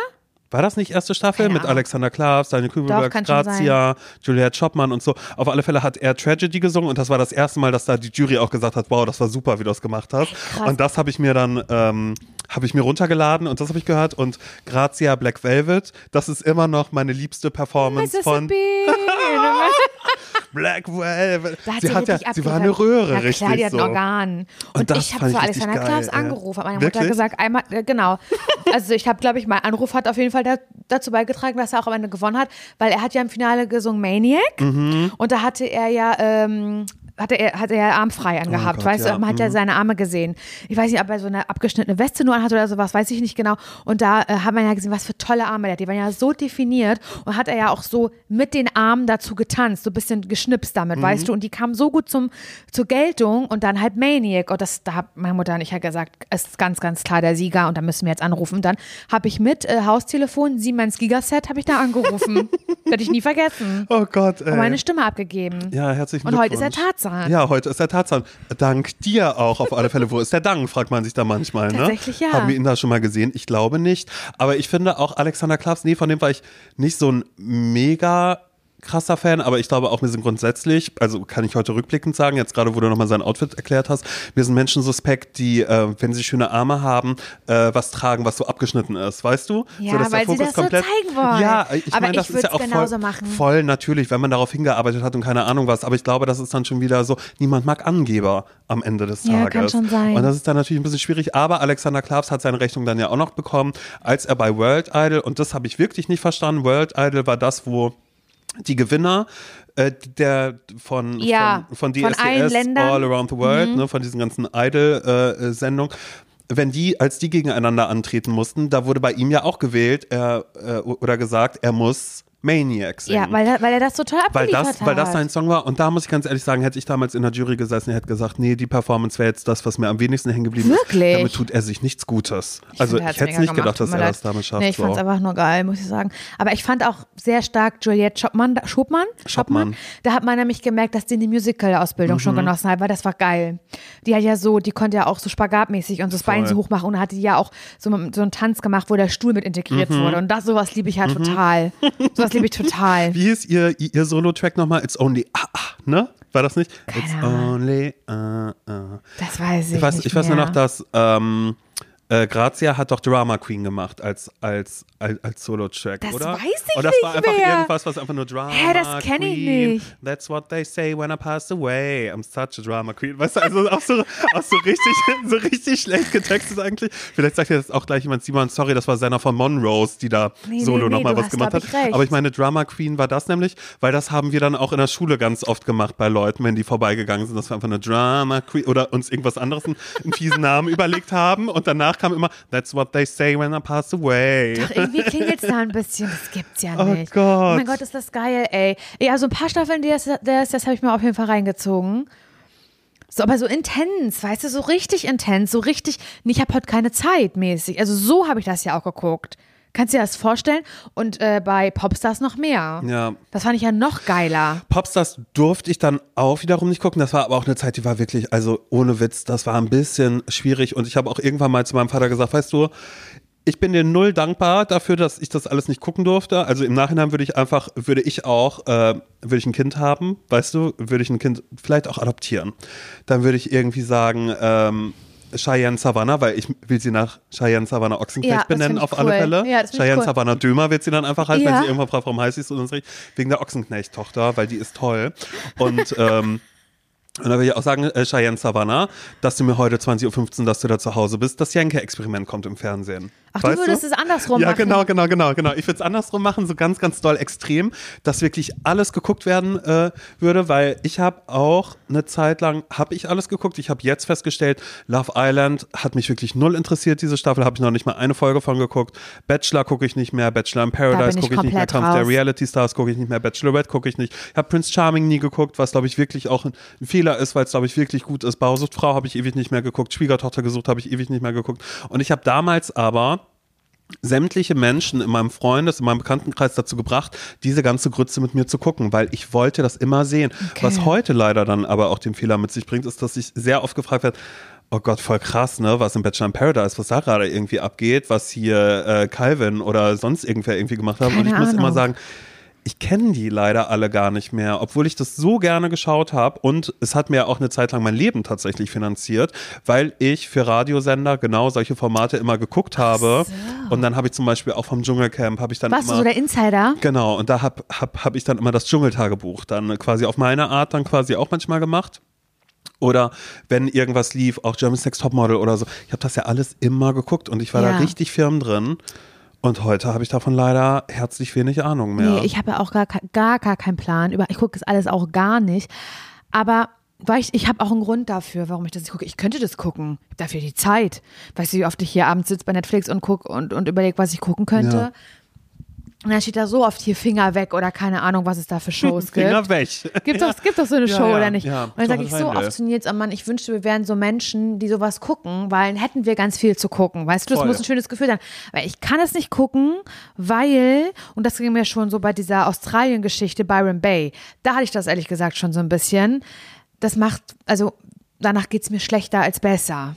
War das nicht erste Staffel Keine mit Ahnung. Alexander Klavs, Daniel Kübelberg, Grazia, Juliette Schoppmann und so. Auf alle Fälle hat er Tragedy gesungen und das war das erste Mal, dass da die Jury auch gesagt hat, wow, das war super, wie du das gemacht hast. krass. Und das habe ich mir dann, ähm, habe ich mir runtergeladen und das habe ich gehört und Grazia Black Velvet, das ist immer noch meine liebste Performance von Mississippi. Da hat sie, sie, hat ja, sie war eine. Röhre, Na richtig klar, die hat so. ein Organ. Und, das ich habe für Alexander geil, Klaas angerufen. Hat meine Wirklich? Mutter gesagt, einmal, äh, genau. Also ich habe, glaube ich, mein Anruf hat auf jeden Fall da, dazu beigetragen, dass er auch am Ende gewonnen hat, weil er hat ja im Finale gesungen Maniac Mhm. und da hatte er ja ähm, hatte er, hatte er Arm frei angehabt, Oh Gott, weißt ja. du, man hat ja seine Arme gesehen. Ich weiß nicht, ob er so eine abgeschnittene Weste nur anhat oder sowas, weiß ich nicht genau. Und da äh, hat man ja gesehen, was für tolle Arme der hat. Die waren ja so definiert und hat er ja auch so mit den Armen dazu getanzt, so ein bisschen geschnipst damit, Mhm. weißt du. Und die kamen so gut zum, zur Geltung und dann halt Maniac. Und das, da hat meine Mutter und ich halt gesagt, es ist ganz, ganz klar der Sieger und da müssen wir jetzt anrufen. Und dann habe ich mit äh, Haustelefon, Siemens Gigaset, habe ich da angerufen. Werde ich nie vergessen. Oh Gott, ey. Und meine Stimme abgegeben. Ja, herzlichen Und heute ist er Glückwunsch. Tarzan. Ja, heute ist er Tarzan. Dank dir auch auf alle Fälle. Wo ist der Dank, fragt man sich da manchmal. Ne? Tatsächlich ja. Haben wir ihn da schon mal gesehen? Ich glaube nicht. Aber ich finde auch Alexander Klavs, nee, von dem war ich nicht so ein mega krasser Fan, aber ich glaube auch, mir sind grundsätzlich, also kann ich heute rückblickend sagen, jetzt gerade, wo du nochmal sein Outfit erklärt hast, mir sind Menschen suspekt, die, äh, wenn sie schöne Arme haben, äh, was tragen, was so abgeschnitten ist, weißt du? Ja, dass der weil sie das so komplett, zeigen wollen. Ja, ich Aber meine, das ich ist ja auch voll, machen. voll natürlich, wenn man darauf hingearbeitet hat und keine Ahnung was. Aber ich glaube, das ist dann schon wieder so, niemand mag Angeber am Ende des Ja, Tages. kann schon sein. Und das ist dann natürlich ein bisschen schwierig. Aber Alexander Klavs hat seine Rechnung dann ja auch noch bekommen, als er bei World Idol, und das habe ich wirklich nicht verstanden, World Idol war das, wo die Gewinner äh, der von, Ja, von, von DSDS. Mhm. All Around the World, ne, von diesen ganzen Idol-Sendungen, wenn die, als die gegeneinander antreten mussten, da wurde bei ihm ja auch gewählt er, äh, oder gesagt, er muss Maniac singen. Ja, weil, er- weil er das total weil abgeliefert das, hat. weil das sein Song war. Und da muss ich ganz ehrlich sagen, hätte ich damals in der Jury gesessen, hätte gesagt, nee, die Performance wäre jetzt das, was mir am wenigsten hängen geblieben Wirklich? ist. Damit tut er sich nichts Gutes. also er ich hätte es nicht gedacht, dass er das damit schafft. Nee, ich fand es so. einfach nur geil, muss ich sagen. Aber ich fand auch sehr stark Juliette Schopmann, Schopmann, Schopmann. Da hat man nämlich gemerkt, dass die eine Musical-Ausbildung schon Mhm. genossen hat, weil das war geil. Die hat ja so, die konnte ja auch so spagatmäßig und so das Bein so hoch machen und hatte ja auch so, so einen Tanz gemacht, wo der Stuhl mit integriert Mhm. wurde. Und das, sowas liebe ich halt total. Sowas liebe ich total. Wie ist ihr, ihr Solo-Track nochmal? It's only ah, ah, ne? War das nicht? It's Ahnung. only ah, ah. Das weiß ich, Ich weiß, nicht ich weiß nur noch, dass ähm, äh, Grazia hat doch Drama Queen gemacht als, als, als, als Solo-Track, Das oder? weiß ich Und das war nicht einfach mehr. irgendwas, was einfach nur Drama Hä, das kenn ich Queen. nicht. That's what they say when I pass away. I'm such a Drama Queen. Weißt du, also auch so, auch so, richtig, so richtig schlecht getextet eigentlich. Vielleicht sagt ja jetzt auch gleich jemand, Simon, sorry, das war Senna von Monrose, die da Nee, nee, Solo nee, nochmal du was hast, gemacht hat. ich. Aber ich meine, Drama Queen war das nämlich, weil das haben wir dann auch in der Schule ganz oft gemacht bei Leuten, wenn die vorbeigegangen sind, dass wir einfach eine Drama Queen oder uns irgendwas anderes, einen, einen fiesen Namen überlegt haben und danach kam immer, that's what they say when I pass away. Doch, irgendwie klingelt es da ein bisschen. Das gibt's ja Oh nicht. Gott. Oh mein Gott, ist das geil, ey. Ja, so ein paar Staffeln, das, das, das habe ich mir auf jeden Fall reingezogen. So, aber so intens, weißt du, so richtig intens, so richtig, ich habe heute keine Zeit mäßig. Also so habe ich das ja auch geguckt. Kannst du dir das vorstellen? Und äh, bei Popstars noch mehr. Ja. Das fand ich ja noch geiler. Popstars durfte ich dann auch wiederum nicht gucken. Das war aber auch eine Zeit, die war wirklich, also ohne Witz, das war ein bisschen schwierig. Und ich habe auch irgendwann mal zu meinem Vater gesagt, weißt du, ich bin dir null dankbar dafür, dass ich das alles nicht gucken durfte. Also im Nachhinein würde ich einfach, würde ich auch, äh, würde ich ein Kind haben, weißt du, würde ich ein Kind vielleicht auch adoptieren. Dann würde ich irgendwie sagen, ähm, Cheyenne Savannah, weil ich will sie nach Cheyenne Savannah Ochsenknecht Ja, benennen, auf alle cool. Fälle. Ja, Cheyenne cool. Savannah Dömer wird sie dann einfach heißen, wenn Ja. sie irgendwann fragt, warum heißt sie so richtig, wegen der Ochsenknecht-Tochter, weil die ist toll. Und ähm, und da will ich auch sagen, äh, Cheyenne Savannah, dass du mir heute 20.15 Uhr, dass du da zu Hause bist. Das Jenke-Experiment kommt im Fernsehen. Ach, du Weißt würdest es andersrum ja, machen. genau, genau, genau, genau. Ich würde es andersrum machen, so ganz, ganz doll extrem, dass wirklich alles geguckt werden äh, würde, weil ich habe auch eine Zeit lang, habe ich alles geguckt. Ich habe jetzt festgestellt, Love Island hat mich wirklich null interessiert. Diese Staffel habe ich noch nicht mal eine Folge von geguckt. Bachelor gucke ich nicht mehr, Bachelor in Paradise ich gucke ich nicht mehr, Kampf der. Reality Stars gucke ich nicht mehr, Bachelorette gucke ich nicht. Ich habe Prince Charming nie geguckt, was glaube ich wirklich auch ein Fehler ist, weil es glaube ich wirklich gut ist. Bausuchtfrau habe ich ewig nicht mehr geguckt, Schwiegertochter gesucht habe ich ewig nicht mehr geguckt. Und ich habe damals aber sämtliche Menschen in meinem Freundes-, in meinem Bekanntenkreis dazu gebracht, diese ganze Grütze mit mir zu gucken, weil ich wollte das immer sehen. Okay. Was heute leider dann aber auch den Fehler mit sich bringt, ist, dass ich sehr oft gefragt werde, oh Gott, voll krass, ne, was im Bachelor in Paradise, was da gerade irgendwie abgeht, was hier äh, Calvin oder sonst irgendwer irgendwie gemacht haben. Und ich muss immer Ahnung. sagen, ich kenne die leider alle gar nicht mehr, obwohl ich das so gerne geschaut habe und es hat mir auch eine Zeit lang mein Leben tatsächlich finanziert, weil ich für Radiosender genau solche Formate immer geguckt habe und dann habe ich zum Beispiel auch vom Dschungelcamp habe ich dann Warst du immer so der Insider? genau und da habe hab, hab ich dann immer das Dschungeltagebuch dann quasi auf meine Art dann quasi auch manchmal gemacht. Oder wenn irgendwas lief, auch German Sex Topmodel oder so. Ich habe das ja alles immer geguckt und ich war Ja. da richtig firm drin. Und heute habe ich davon leider herzlich wenig Ahnung mehr. Nee, ich habe ja auch gar, gar, gar keinen Plan. Über, ich gucke das alles auch gar nicht. Aber weil ich, ich habe auch einen Grund dafür, warum ich das nicht gucke. Ich könnte das gucken. Ich hab dafür die Zeit. Weißt du, wie oft ich hier abends sitze bei Netflix und gucke und, und überlege, was ich gucken könnte. Ja. Und dann steht da so oft hier Finger weg oder keine Ahnung, was es da für Shows gibt. Finger weg. Gibt doch, gibt doch so eine Ja, Show, ja, oder nicht? ja, und dann sage ich so oft zu Nils, oh Mann, ich wünschte, wir wären so Menschen, die sowas gucken, weil dann hätten wir ganz viel zu gucken. Weißt du, das Voll. muss ein schönes Gefühl sein. Weil ich kann es nicht gucken, weil, und das ging mir schon so bei dieser Australien-Geschichte Byron Bay, da hatte ich das ehrlich gesagt schon so ein bisschen. Das macht, also danach geht es mir schlechter als besser.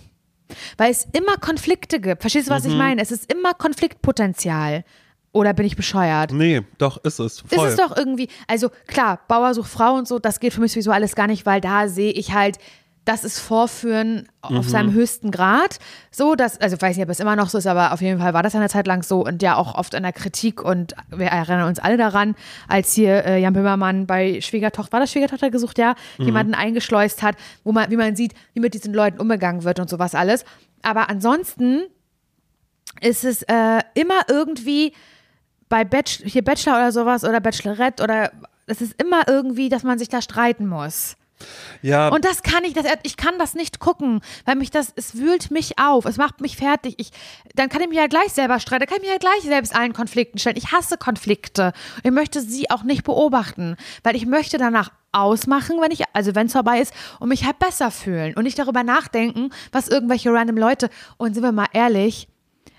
Weil es immer Konflikte gibt. Verstehst du, was Mhm. ich meine? Es ist immer Konfliktpotenzial. Oder bin ich bescheuert? Nee, doch, ist es. Ist Voll. es doch irgendwie, also klar, Bauer sucht Frau und so, das geht für mich sowieso alles gar nicht, weil da sehe ich halt, das ist Vorführen Mhm. auf seinem höchsten Grad. So, dass, also ich weiß nicht, ob es immer noch so ist, aber auf jeden Fall war das eine Zeit lang so und ja auch oft in der Kritik und wir erinnern uns alle daran, als hier äh, Jan Böhmermann bei Schwiegertochter, war das Schwiegertochter gesucht, ja, Mhm. jemanden eingeschleust hat, wo man, wie man sieht, wie mit diesen Leuten umgegangen wird und sowas alles. Aber ansonsten ist es äh, immer irgendwie bei Bachelor, hier Bachelor oder sowas oder Bachelorette oder es ist immer irgendwie, dass man sich da streiten muss. Ja, Und das kann ich, das, ich kann das nicht gucken, weil mich das, es wühlt mich auf, es macht mich fertig. Ich, dann kann ich mich ja gleich selber streiten, dann kann ich mich ja gleich selbst allen Konflikten stellen. Ich hasse Konflikte. Ich möchte sie auch nicht beobachten, weil ich möchte danach ausmachen, wenn ich, also wenn es vorbei ist, und mich halt besser fühlen und nicht darüber nachdenken, was irgendwelche random Leute, und sind wir mal ehrlich,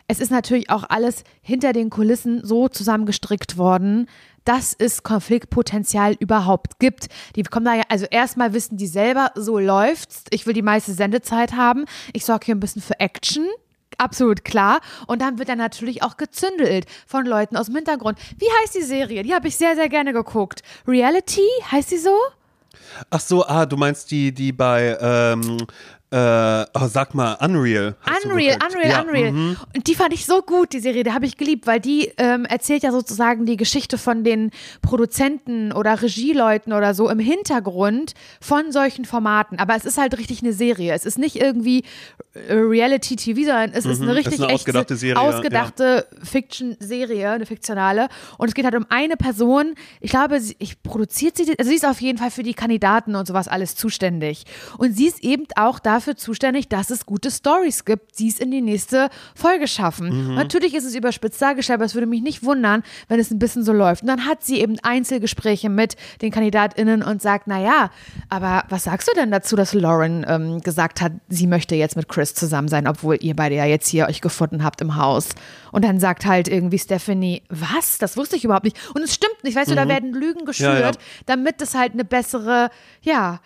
es ist natürlich auch alles hinter den Kulissen so zusammengestrickt worden, dass es Konfliktpotenzial überhaupt gibt. Die kommen da ja, also erstmal wissen die selber, so läuft's. Ich will die meiste Sendezeit haben. Ich sorge hier ein bisschen für Action. Absolut klar. Und dann wird er natürlich auch gezündelt von Leuten aus dem Hintergrund. Wie heißt die Serie? Die habe ich sehr, sehr gerne geguckt. Reality? Heißt die so? ach so, ah, du meinst die, die bei, ähm, äh, oh, sag mal, Unreal. Unreal. Unreal, ja, Unreal. mhm. Und die fand ich so gut, die Serie, die habe ich geliebt, weil die ähm, erzählt ja sozusagen die Geschichte von den Produzenten oder Regieleuten oder so im Hintergrund von solchen Formaten. Aber es ist halt richtig eine Serie. Es ist nicht irgendwie äh, Reality-TV, sondern es ist eine Mhm, ist richtig eine echte, ausgedachte Serie, ja. ausgedachte Fiction-Serie, eine fiktionale. Und es geht halt um eine Person. Ich glaube, sie, ich produziert sie, also sie ist auf jeden Fall für die Kandidaten und sowas alles zuständig. Und sie ist eben auch dafür zuständig, dass es gute Stories gibt, die es in die nächste Folge schaffen. Mhm. Natürlich ist es überspitzt dargestellt, aber es würde mich nicht wundern, wenn es ein bisschen so läuft. Und dann hat sie eben Einzelgespräche mit den KandidatInnen und sagt, naja, aber was sagst du denn dazu, dass Lauren ähm, gesagt hat, sie möchte jetzt mit Chris zusammen sein, obwohl ihr beide ja jetzt hier euch gefunden habt im Haus. Und dann sagt halt irgendwie Stephanie, was? Das wusste ich überhaupt nicht. Und es stimmt nicht, weißt du, da werden Lügen geschürt, Mhm. Ja, ja. damit es halt eine bessere, ja,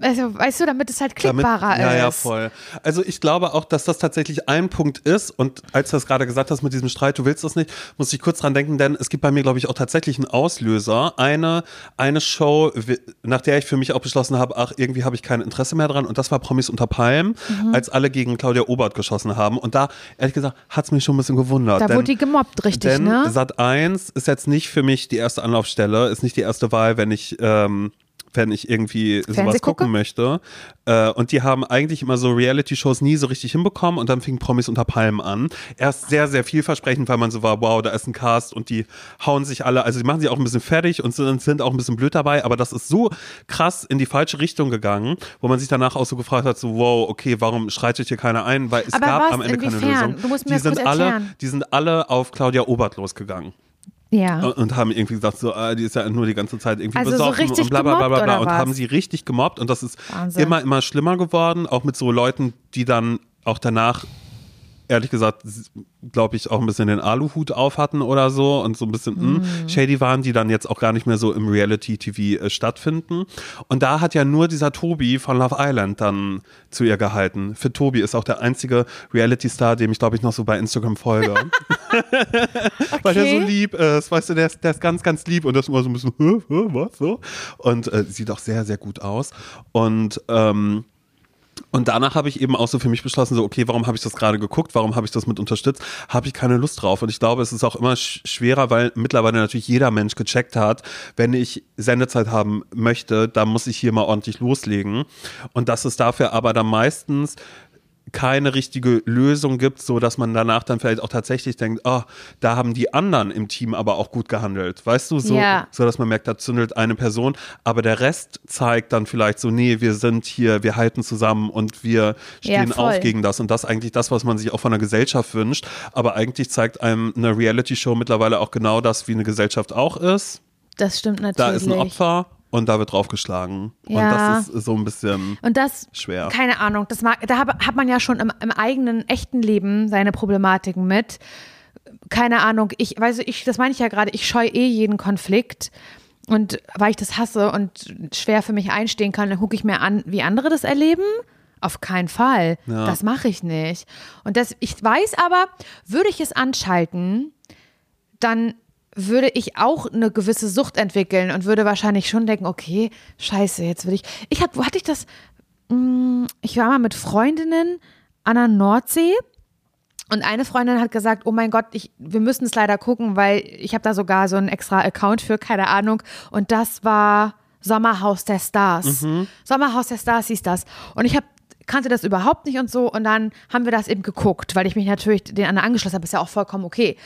also, weißt du, damit es halt Damit, klickbarer ja, ist. ja, voll. Also ich glaube auch, dass das tatsächlich ein Punkt ist und als du das gerade gesagt hast mit diesem Streit, du willst das nicht, muss ich kurz dran denken, denn es gibt bei mir, glaube ich, auch tatsächlich einen Auslöser. Eine, eine Show, nach der ich für mich auch beschlossen habe, ach, irgendwie habe ich kein Interesse mehr dran und das war Promis unter Palmen, Mhm. als alle gegen Claudia Obert geschossen haben und da, ehrlich gesagt, hat es mich schon ein bisschen gewundert. Da denn, wurde die gemobbt, richtig, denn ne? Sat 1 ist jetzt nicht für mich die erste Anlaufstelle, ist nicht die erste Wahl, wenn ich ähm, wenn ich irgendwie sowas gucken möchte. Äh, und die haben eigentlich immer so Reality-Shows nie so richtig hinbekommen und dann fing Promis unter Palmen an. Erst sehr, sehr vielversprechend, weil man so war, wow, da ist ein Cast und die hauen sich alle, also die machen sich auch ein bisschen fertig und sind, sind auch ein bisschen blöd dabei, aber das ist so krass in die falsche Richtung gegangen, wo man sich danach auch so gefragt hat, so wow, okay, warum schreitet hier keiner ein? Weil es Aber gab was? am Ende keine? Lösung. Die sind alle, die sind alle auf Claudia Obert losgegangen Ja. und, haben irgendwie gesagt, so, ah, die ist ja nur die ganze Zeit irgendwie Also so besoffen richtig und bla bla bla bla, bla und was? haben sie richtig gemobbt und das ist Wahnsinn. immer, immer schlimmer geworden, auch mit so Leuten, die dann auch danach, ehrlich gesagt, glaube ich, auch ein bisschen den Aluhut auf hatten oder so und so ein bisschen mh, shady waren, die dann jetzt auch gar nicht mehr so im Reality-TV äh, stattfinden. Und da hat ja nur dieser Tobi von Love Island dann zu ihr gehalten. Für Tobi ist auch der einzige Reality-Star, dem ich, glaube ich, noch so bei Instagram folge. Weil der so Okay. lieb ist, weißt du, der ist, der ist ganz, ganz lieb und das immer so ein bisschen, was so? Und äh, sieht auch sehr, sehr gut aus. Und ähm, und danach habe ich eben auch so für mich beschlossen, so, okay, warum habe ich das gerade geguckt? Warum habe ich das mit unterstützt? Habe ich keine Lust drauf. Und ich glaube, es ist auch immer sch schwerer, weil mittlerweile natürlich jeder Mensch gecheckt hat, wenn ich Sendezeit haben möchte, dann muss ich hier mal ordentlich loslegen. Und dass es dafür aber dann meistens keine richtige Lösung gibt, so dass man danach dann vielleicht auch tatsächlich denkt, oh, da haben die anderen im Team aber auch gut gehandelt, weißt du, so, Ja. so dass man merkt, da zündelt eine Person, aber der Rest zeigt dann vielleicht so, nee, wir sind hier, wir halten zusammen und wir Ja, stehen voll. auf gegen das und das eigentlich das, was man sich auch von der Gesellschaft wünscht, aber eigentlich zeigt einem eine Reality-Show mittlerweile auch genau das, wie eine Gesellschaft auch ist. Das stimmt natürlich. Da ist ein Opfer und da wird draufgeschlagen Ja. und das ist so ein bisschen Und das, schwer. keine Ahnung, das mag, da hab, hat man ja schon im, im eigenen echten Leben seine Problematiken mit. Keine Ahnung, ich weiß, ich, das meine ich ja gerade, ich scheue eh jeden Konflikt. Und weil ich das hasse und schwer für mich einstehen kann, dann gucke ich mir an, wie andere das erleben. Auf keinen Fall. Ja. Das mache ich nicht. Und das, ich weiß aber, würde ich es anschalten, dann würde ich auch eine gewisse Sucht entwickeln und würde wahrscheinlich schon denken, okay, scheiße, jetzt will ich. Ich hab, wo hatte ich das? Mm, Ich war mal mit Freundinnen an der Nordsee und eine Freundin hat gesagt, oh mein Gott, ich, wir müssen es leider gucken, weil ich habe da sogar so einen extra Account für, keine Ahnung. Und das war Sommerhaus der Stars. Sommerhaus der Stars hieß das. Und ich habe kannte das überhaupt nicht und so. Und dann haben wir das eben geguckt, weil ich mich natürlich den anderen angeschlossen habe, ist ja auch vollkommen okay.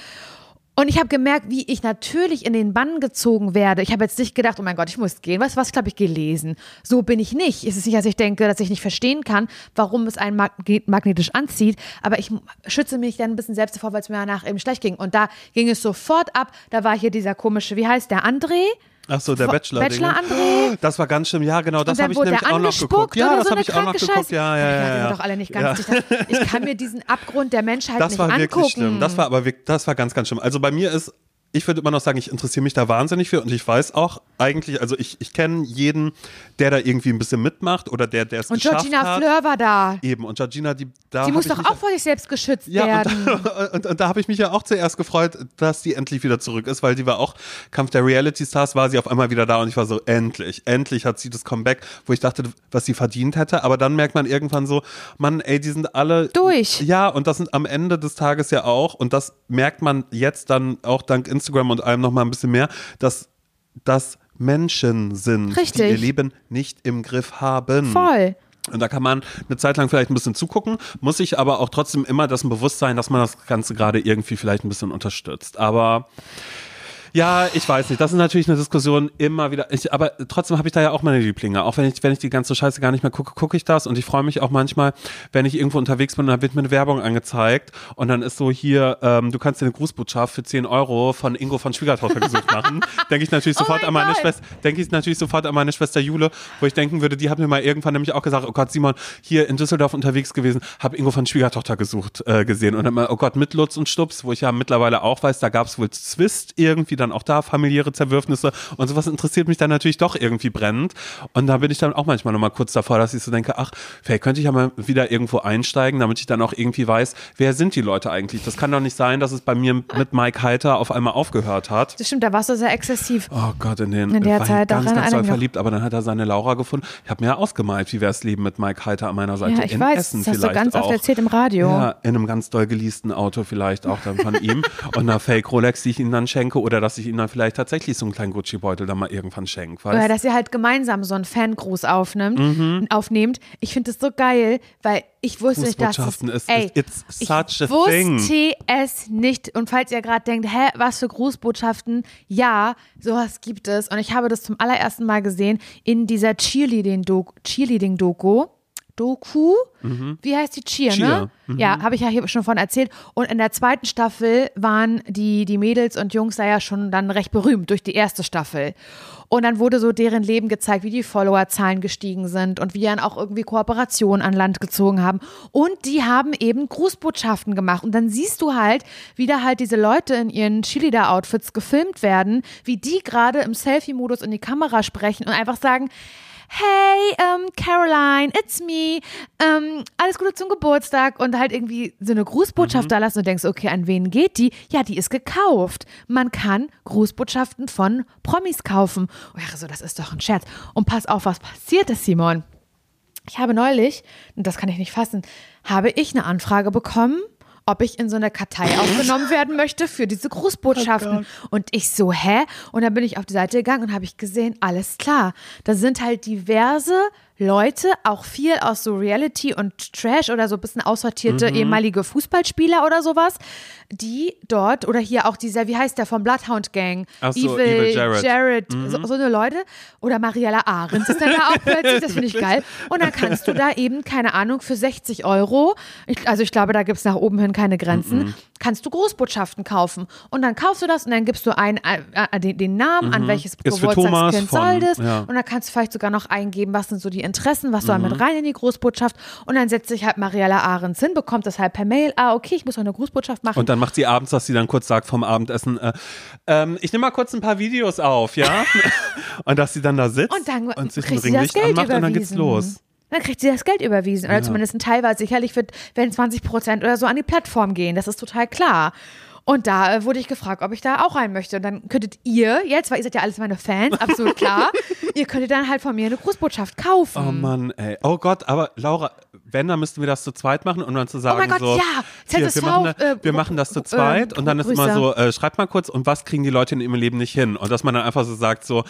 Und ich habe gemerkt, wie ich natürlich in den Bann gezogen werde. Ich habe jetzt nicht gedacht, oh mein Gott, ich muss gehen. Was, was glaube ich, gelesen. So bin ich nicht. Es ist nicht, dass ich denke, dass ich nicht verstehen kann, warum es einen magnet magnetisch anzieht. Aber ich schütze mich dann ein bisschen selbst davor, weil es mir danach eben schlecht ging. Und da ging es sofort ab. Da war hier dieser komische, wie heißt der, André? Ach so, der Bachelor. Bachelor André. Das war ganz schlimm. Ja, genau, das habe ich nämlich auch noch geguckt. Ja, das so habe ich auch noch geguckt. Ja, ja, ja. Ja. doch alle nicht ja. ganz dicht. Ich kann mir diesen Abgrund der Menschheit Das nicht war angucken. wirklich schlimm. Das war aber wirklich, das war ganz, ganz schlimm. Also bei mir ist ich würde immer noch sagen, ich interessiere mich da wahnsinnig für und ich weiß auch eigentlich, also ich, ich kenne jeden, der da irgendwie ein bisschen mitmacht oder der, der es Und geschafft Georgina hat. Fleur war da. Eben, und Georgina, die da Die muss doch auch vor sich selbst geschützt ja, werden. und, und, und da habe ich mich ja auch zuerst gefreut, dass die endlich wieder zurück ist, weil die war auch, Kampf der Reality Stars, war sie auf einmal wieder da und ich war so, endlich, endlich hat sie das Comeback, wo ich dachte, was sie verdient hätte, aber dann merkt man irgendwann so, Mann, ey, die sind alle Durch. Ja, und das sind am Ende des Tages ja auch, und das merkt man jetzt dann auch dank Instagram und allem nochmal ein bisschen mehr, dass das Menschen sind, die Richtig. ihr Leben nicht im Griff haben. Voll. Und da kann man eine Zeit lang vielleicht ein bisschen zugucken, muss sich aber auch trotzdem immer dessen bewusst sein, dass man das Ganze gerade irgendwie vielleicht ein bisschen unterstützt. Aber ja, ich weiß nicht. Das ist natürlich eine Diskussion immer wieder. Ich, aber trotzdem habe ich da ja auch meine Lieblinge. Auch wenn ich, wenn ich die ganze Scheiße gar nicht mehr gucke, gucke ich das. Und ich freue mich auch manchmal, wenn ich irgendwo unterwegs bin und dann wird mir eine Werbung angezeigt. Und dann ist so hier, ähm, du kannst dir eine Grußbotschaft für 10 Euro von Ingo von Schwiegertochter gesucht machen. Denke ich natürlich Oh sofort mein an meine. Schwester, denke ich natürlich sofort an meine Schwester Jule, wo ich denken würde, die hat mir mal irgendwann nämlich auch gesagt, oh Gott, Simon, hier in Düsseldorf unterwegs gewesen, habe Ingo von Schwiegertochter gesucht, äh, gesehen. Und dann mal, oh Gott, mit Lutz und Stups, wo ich ja mittlerweile auch weiß, da gab es wohl Zwist irgendwie, dann auch da familiäre Zerwürfnisse und sowas interessiert mich dann natürlich doch irgendwie brennend. Und da bin ich dann auch manchmal nochmal kurz davor, dass ich so denke, ach, vielleicht könnte ich ja mal wieder irgendwo einsteigen, damit ich dann auch irgendwie weiß, wer sind die Leute eigentlich? Das kann doch nicht sein, dass es bei mir mit Mike Heiter auf einmal aufgehört hat. Das stimmt, da warst du sehr exzessiv. Oh Gott, in den In der Zeit ganz, ganz doll verliebt, aber dann hat er seine Laura gefunden. Ich habe mir ja ausgemalt, wie wäre das Leben mit Mike Heiter an meiner Seite Ja, ich in weiß, Essen das hast du ganz auch. oft erzählt im Radio. Ja, in einem ganz doll geleasten Auto vielleicht auch dann von ihm und einer Fake Rolex, die ich ihm dann schenke oder dass ich ihm dann vielleicht tatsächlich so einen kleinen Gucci-Beutel dann mal irgendwann schenke. Weißt? Oder dass ihr halt gemeinsam so einen Fangruß aufnimmt, Mhm. aufnehmt. Ich finde das so geil, weil ich wusste nicht, dass es, ist- ey, it's ich such a wusste thing. es nicht. Und falls ihr gerade denkt, hä, was für Grußbotschaften? Ja, sowas gibt es. Und ich habe das zum allerersten Mal gesehen in dieser Cheerleading-Doku. Cheerleading-Doku. Doku. Wie heißt die Cheer, Cheer, ne? Ja, habe ich ja hier schon von erzählt. Und in der zweiten Staffel waren die, die Mädels und Jungs da ja schon dann recht berühmt durch die erste Staffel. Und dann wurde so deren Leben gezeigt, wie die Followerzahlen gestiegen sind und wie dann auch irgendwie Kooperationen an Land gezogen haben. Und die haben eben Grußbotschaften gemacht. Und dann siehst du halt, wie da halt diese Leute in ihren Cheerleader-Outfits gefilmt werden, wie die gerade im Selfie-Modus in die Kamera sprechen und einfach sagen, Hey, ähm, Caroline, it's me. Ähm, alles Gute zum Geburtstag und halt irgendwie so eine Grußbotschaft da lassen und denkst, okay, an wen geht die? Ja, die ist gekauft. Man kann Grußbotschaften von Promis kaufen. Und ich dachte so, das ist doch ein Scherz. Und pass auf, was passiert ist, Simon. Ich habe neulich, und das kann ich nicht fassen, habe ich eine Anfrage bekommen, ob ich in so eine Kartei aufgenommen werden möchte für diese Grußbotschaften. und ich so, hä? Und dann bin ich auf die Seite gegangen und habe ich gesehen, alles klar. Da sind halt diverse Leute, auch viel aus so Reality und Trash oder so ein bisschen aussortierte ehemalige Fußballspieler oder sowas, die dort, oder hier auch dieser, wie heißt der, vom Bloodhound Gang, Ach so, Evil Jared. Jared, so, so eine Leute. Oder Mariella Ahrens ist dann da auch plötzlich, das finde ich geil. Und dann kannst du da eben, keine Ahnung, für 60 Euro, ich, also ich glaube, da gibt es nach oben hin keine Grenzen, kannst du Großbotschaften kaufen. Und dann kaufst du das und dann gibst du ein, äh, äh, den, den Namen, an welches für Thomas Geburtstagskind soll das. ja. Und dann kannst du vielleicht sogar noch eingeben, was sind so die Interessen, was soll Mhm. mit rein in die Großbotschaft. Und dann setzt sich halt Mariella Ahrens hin, bekommt das halt per Mail, ah, okay, ich muss noch eine Großbotschaft machen. Und dann macht sie abends, dass sie dann kurz sagt vom Abendessen, äh, ähm, ich nehme mal kurz ein paar Videos auf, ja? und dass sie dann da sitzt Und dann und sich ein Ringlicht Geld anmacht überwiesen. und dann geht's los. Dann kriegt sie das Geld überwiesen. Oder zumindest ein Teil, weil sicherlich wird, werden 20 Prozent oder so an die Plattform gehen. Das ist total klar. Und da äh, wurde ich gefragt, ob ich da auch rein möchte. Und dann könntet ihr jetzt, weil ihr seid ja alles meine Fans, absolut klar, ihr könntet dann halt von mir eine Grußbotschaft kaufen. Oh Mann, ey. Oh Gott, aber Laura, wenn, dann müssten wir das zu zweit machen und dann zu sagen Oh mein Gott, so, ja. hier, wir, machen, äh, wir machen das zu äh, zweit und dann ist immer so, äh, schreibt mal kurz, und was kriegen die Leute in ihrem Leben nicht hin? Und dass man dann einfach so sagt so,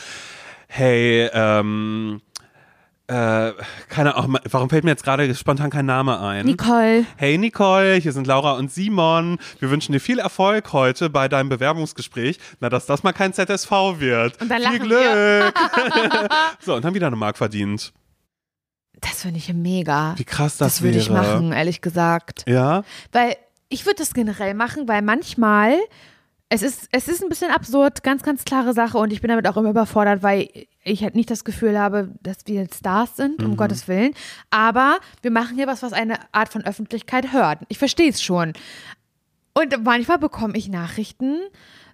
hey, ähm, äh, keine Ahnung, warum fällt mir jetzt gerade spontan kein Name ein? Nicole. Hey Nicole, hier sind Laura und Simon. Wir wünschen dir viel Erfolg heute bei deinem Bewerbungsgespräch. Na, dass das mal kein ZSV wird. Und dann viel Glück. so, und dann wieder eine Mark verdient. Das finde ich mega. Wie krass das, Das würde ich wäre. machen, ehrlich gesagt. Ja? Weil ich würde das generell machen, weil manchmal, es ist, es ist ein bisschen absurd, ganz, ganz klare Sache und ich bin damit auch immer überfordert, weil ich halt nicht das Gefühl habe, dass wir Stars sind, um Gottes Willen. Aber wir machen hier was, was eine Art von Öffentlichkeit hört. Ich verstehe es schon. Und manchmal bekomme ich Nachrichten,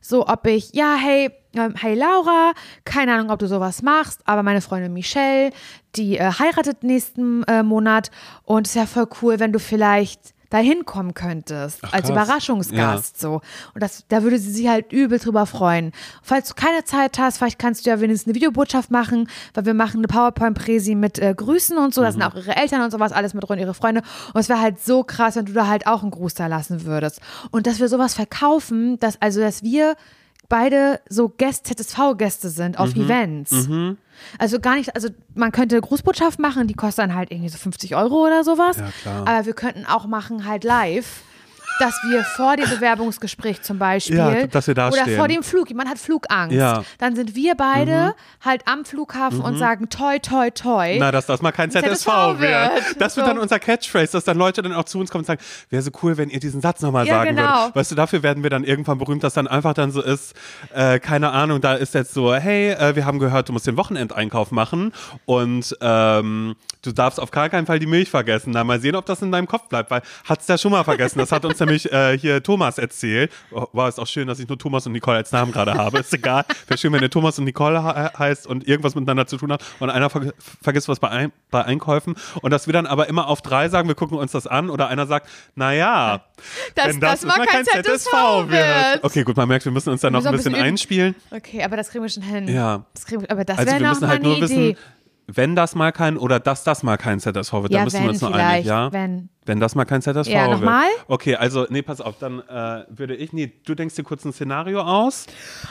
so ob ich, ja, hey, ähm, hey Laura, keine Ahnung, ob du sowas machst, aber meine Freundin Michelle, die äh, heiratet nächsten äh, Monat und es ist ja voll cool, wenn du vielleicht dahin kommen könntest, Ach, als. Überraschungsgast so. Und das, da würde sie sich halt übel drüber freuen. Falls du keine Zeit hast, vielleicht kannst du ja wenigstens eine Videobotschaft machen, weil wir machen eine PowerPoint-Präsi mit äh, Grüßen und so, da sind auch ihre Eltern und sowas, alles mit drin, ihre Freunde. Und es wäre halt so krass, wenn du da halt auch einen Gruß da lassen würdest. Und dass wir sowas verkaufen, dass also, dass wir beide so Gäste, ZSV-Gäste sind auf Events. Also gar nicht, also man könnte Grußbotschaft machen, die kostet dann halt irgendwie so 50 Euro oder sowas. Ja. Aber wir könnten auch machen halt live, dass wir vor dem Bewerbungsgespräch zum Beispiel Ja, dass wir da oder vor dem Flug, jemand hat Flugangst, Ja. Mhm. dann sind wir beide halt am Flughafen und sagen toi toi toi. Na, dass das mal kein ZSV, ZSV wird. wird. Das wird So. dann unser Catchphrase, dass dann Leute dann auch zu uns kommen und sagen, wäre so cool, wenn ihr diesen Satz nochmal Ja, sagen genau. würdet. Weißt du, dafür werden wir dann irgendwann berühmt, dass dann einfach dann so ist, äh, keine Ahnung, da ist jetzt so, hey, äh, wir haben gehört, du musst den Wochenendeinkauf machen und ähm, du darfst auf gar keinen Fall die Milch vergessen. Na, mal sehen, ob das in deinem Kopf bleibt, weil hat's der schon mal vergessen. Das hat uns nämlich äh, hier Thomas erzählt. Oh, War es auch schön, dass ich nur Thomas und Nicole als Namen gerade habe. Ist egal. Wäre schön, wenn ihr Thomas und Nicole he heißt und irgendwas miteinander zu tun hat und einer ver vergisst was bei, ein bei Einkäufen und dass wir dann aber immer auf drei sagen, wir gucken uns das an oder einer sagt, naja, Dass wenn das das, mal kein ZSV ZSV wird. wird. Okay, gut, man merkt, wir müssen uns dann Wir noch ein bisschen bisschen einspielen. Okay, aber das kriegen wir schon hin. Ja. Das kriegen wir, aber das Also wäre wir noch müssen mal halt eine nur Idee. wissen, wenn das mal kein oder dass das mal kein ZSV wird, Ja, dann müssen wir uns nur einig, ja? wenn. Wenn das mal kein ZSV Ja, wird. nochmal? Okay, also, nee, pass auf, dann äh, würde ich, nee, du denkst dir kurz ein Szenario aus.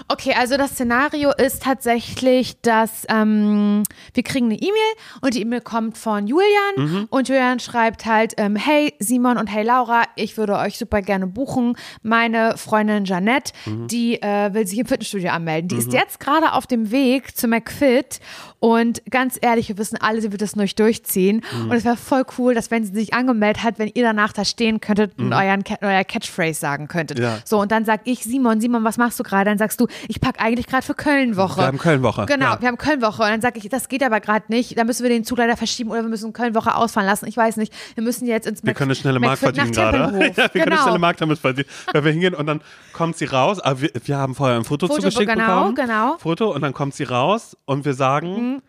Okay, also das Szenario ist tatsächlich, dass ähm, wir kriegen eine E-Mail und die E-Mail kommt von Julian und Julian schreibt halt, ähm, hey Simon und hey Laura, ich würde euch super gerne buchen. Meine Freundin Janette, die äh, will sich im Fitnessstudio anmelden. Die ist jetzt gerade auf dem Weg zu McFit und ganz ehrlich, wir wissen alle, sie wird das nicht durchziehen und es wäre voll cool, dass wenn sie sich angemeldet hat, wenn ihr danach da stehen könntet und euren, Ca- euer Catchphrase sagen könntet. Ja. So, und dann sag ich, Simon, Simon, was machst du gerade? Dann sagst du, ich pack eigentlich gerade für Köln-Woche. Wir haben Köln-Woche, Genau, ja. wir haben Köln-Woche. Und dann sag ich, das geht aber gerade nicht. Da müssen wir den Zug leider verschieben oder wir müssen Köln-Woche ausfallen lassen. Ich weiß nicht. Wir müssen jetzt ins Wir können eine schnelle Mark verdienen gerade. Ja, wir können eine genau. schnelle Mark damit verdienen. Weil wir hingehen und dann kommt sie raus. Aber wir, wir haben vorher ein Foto, Foto, zugeschickt genau, bekommen. genau. Foto und dann kommt sie raus und wir sagen,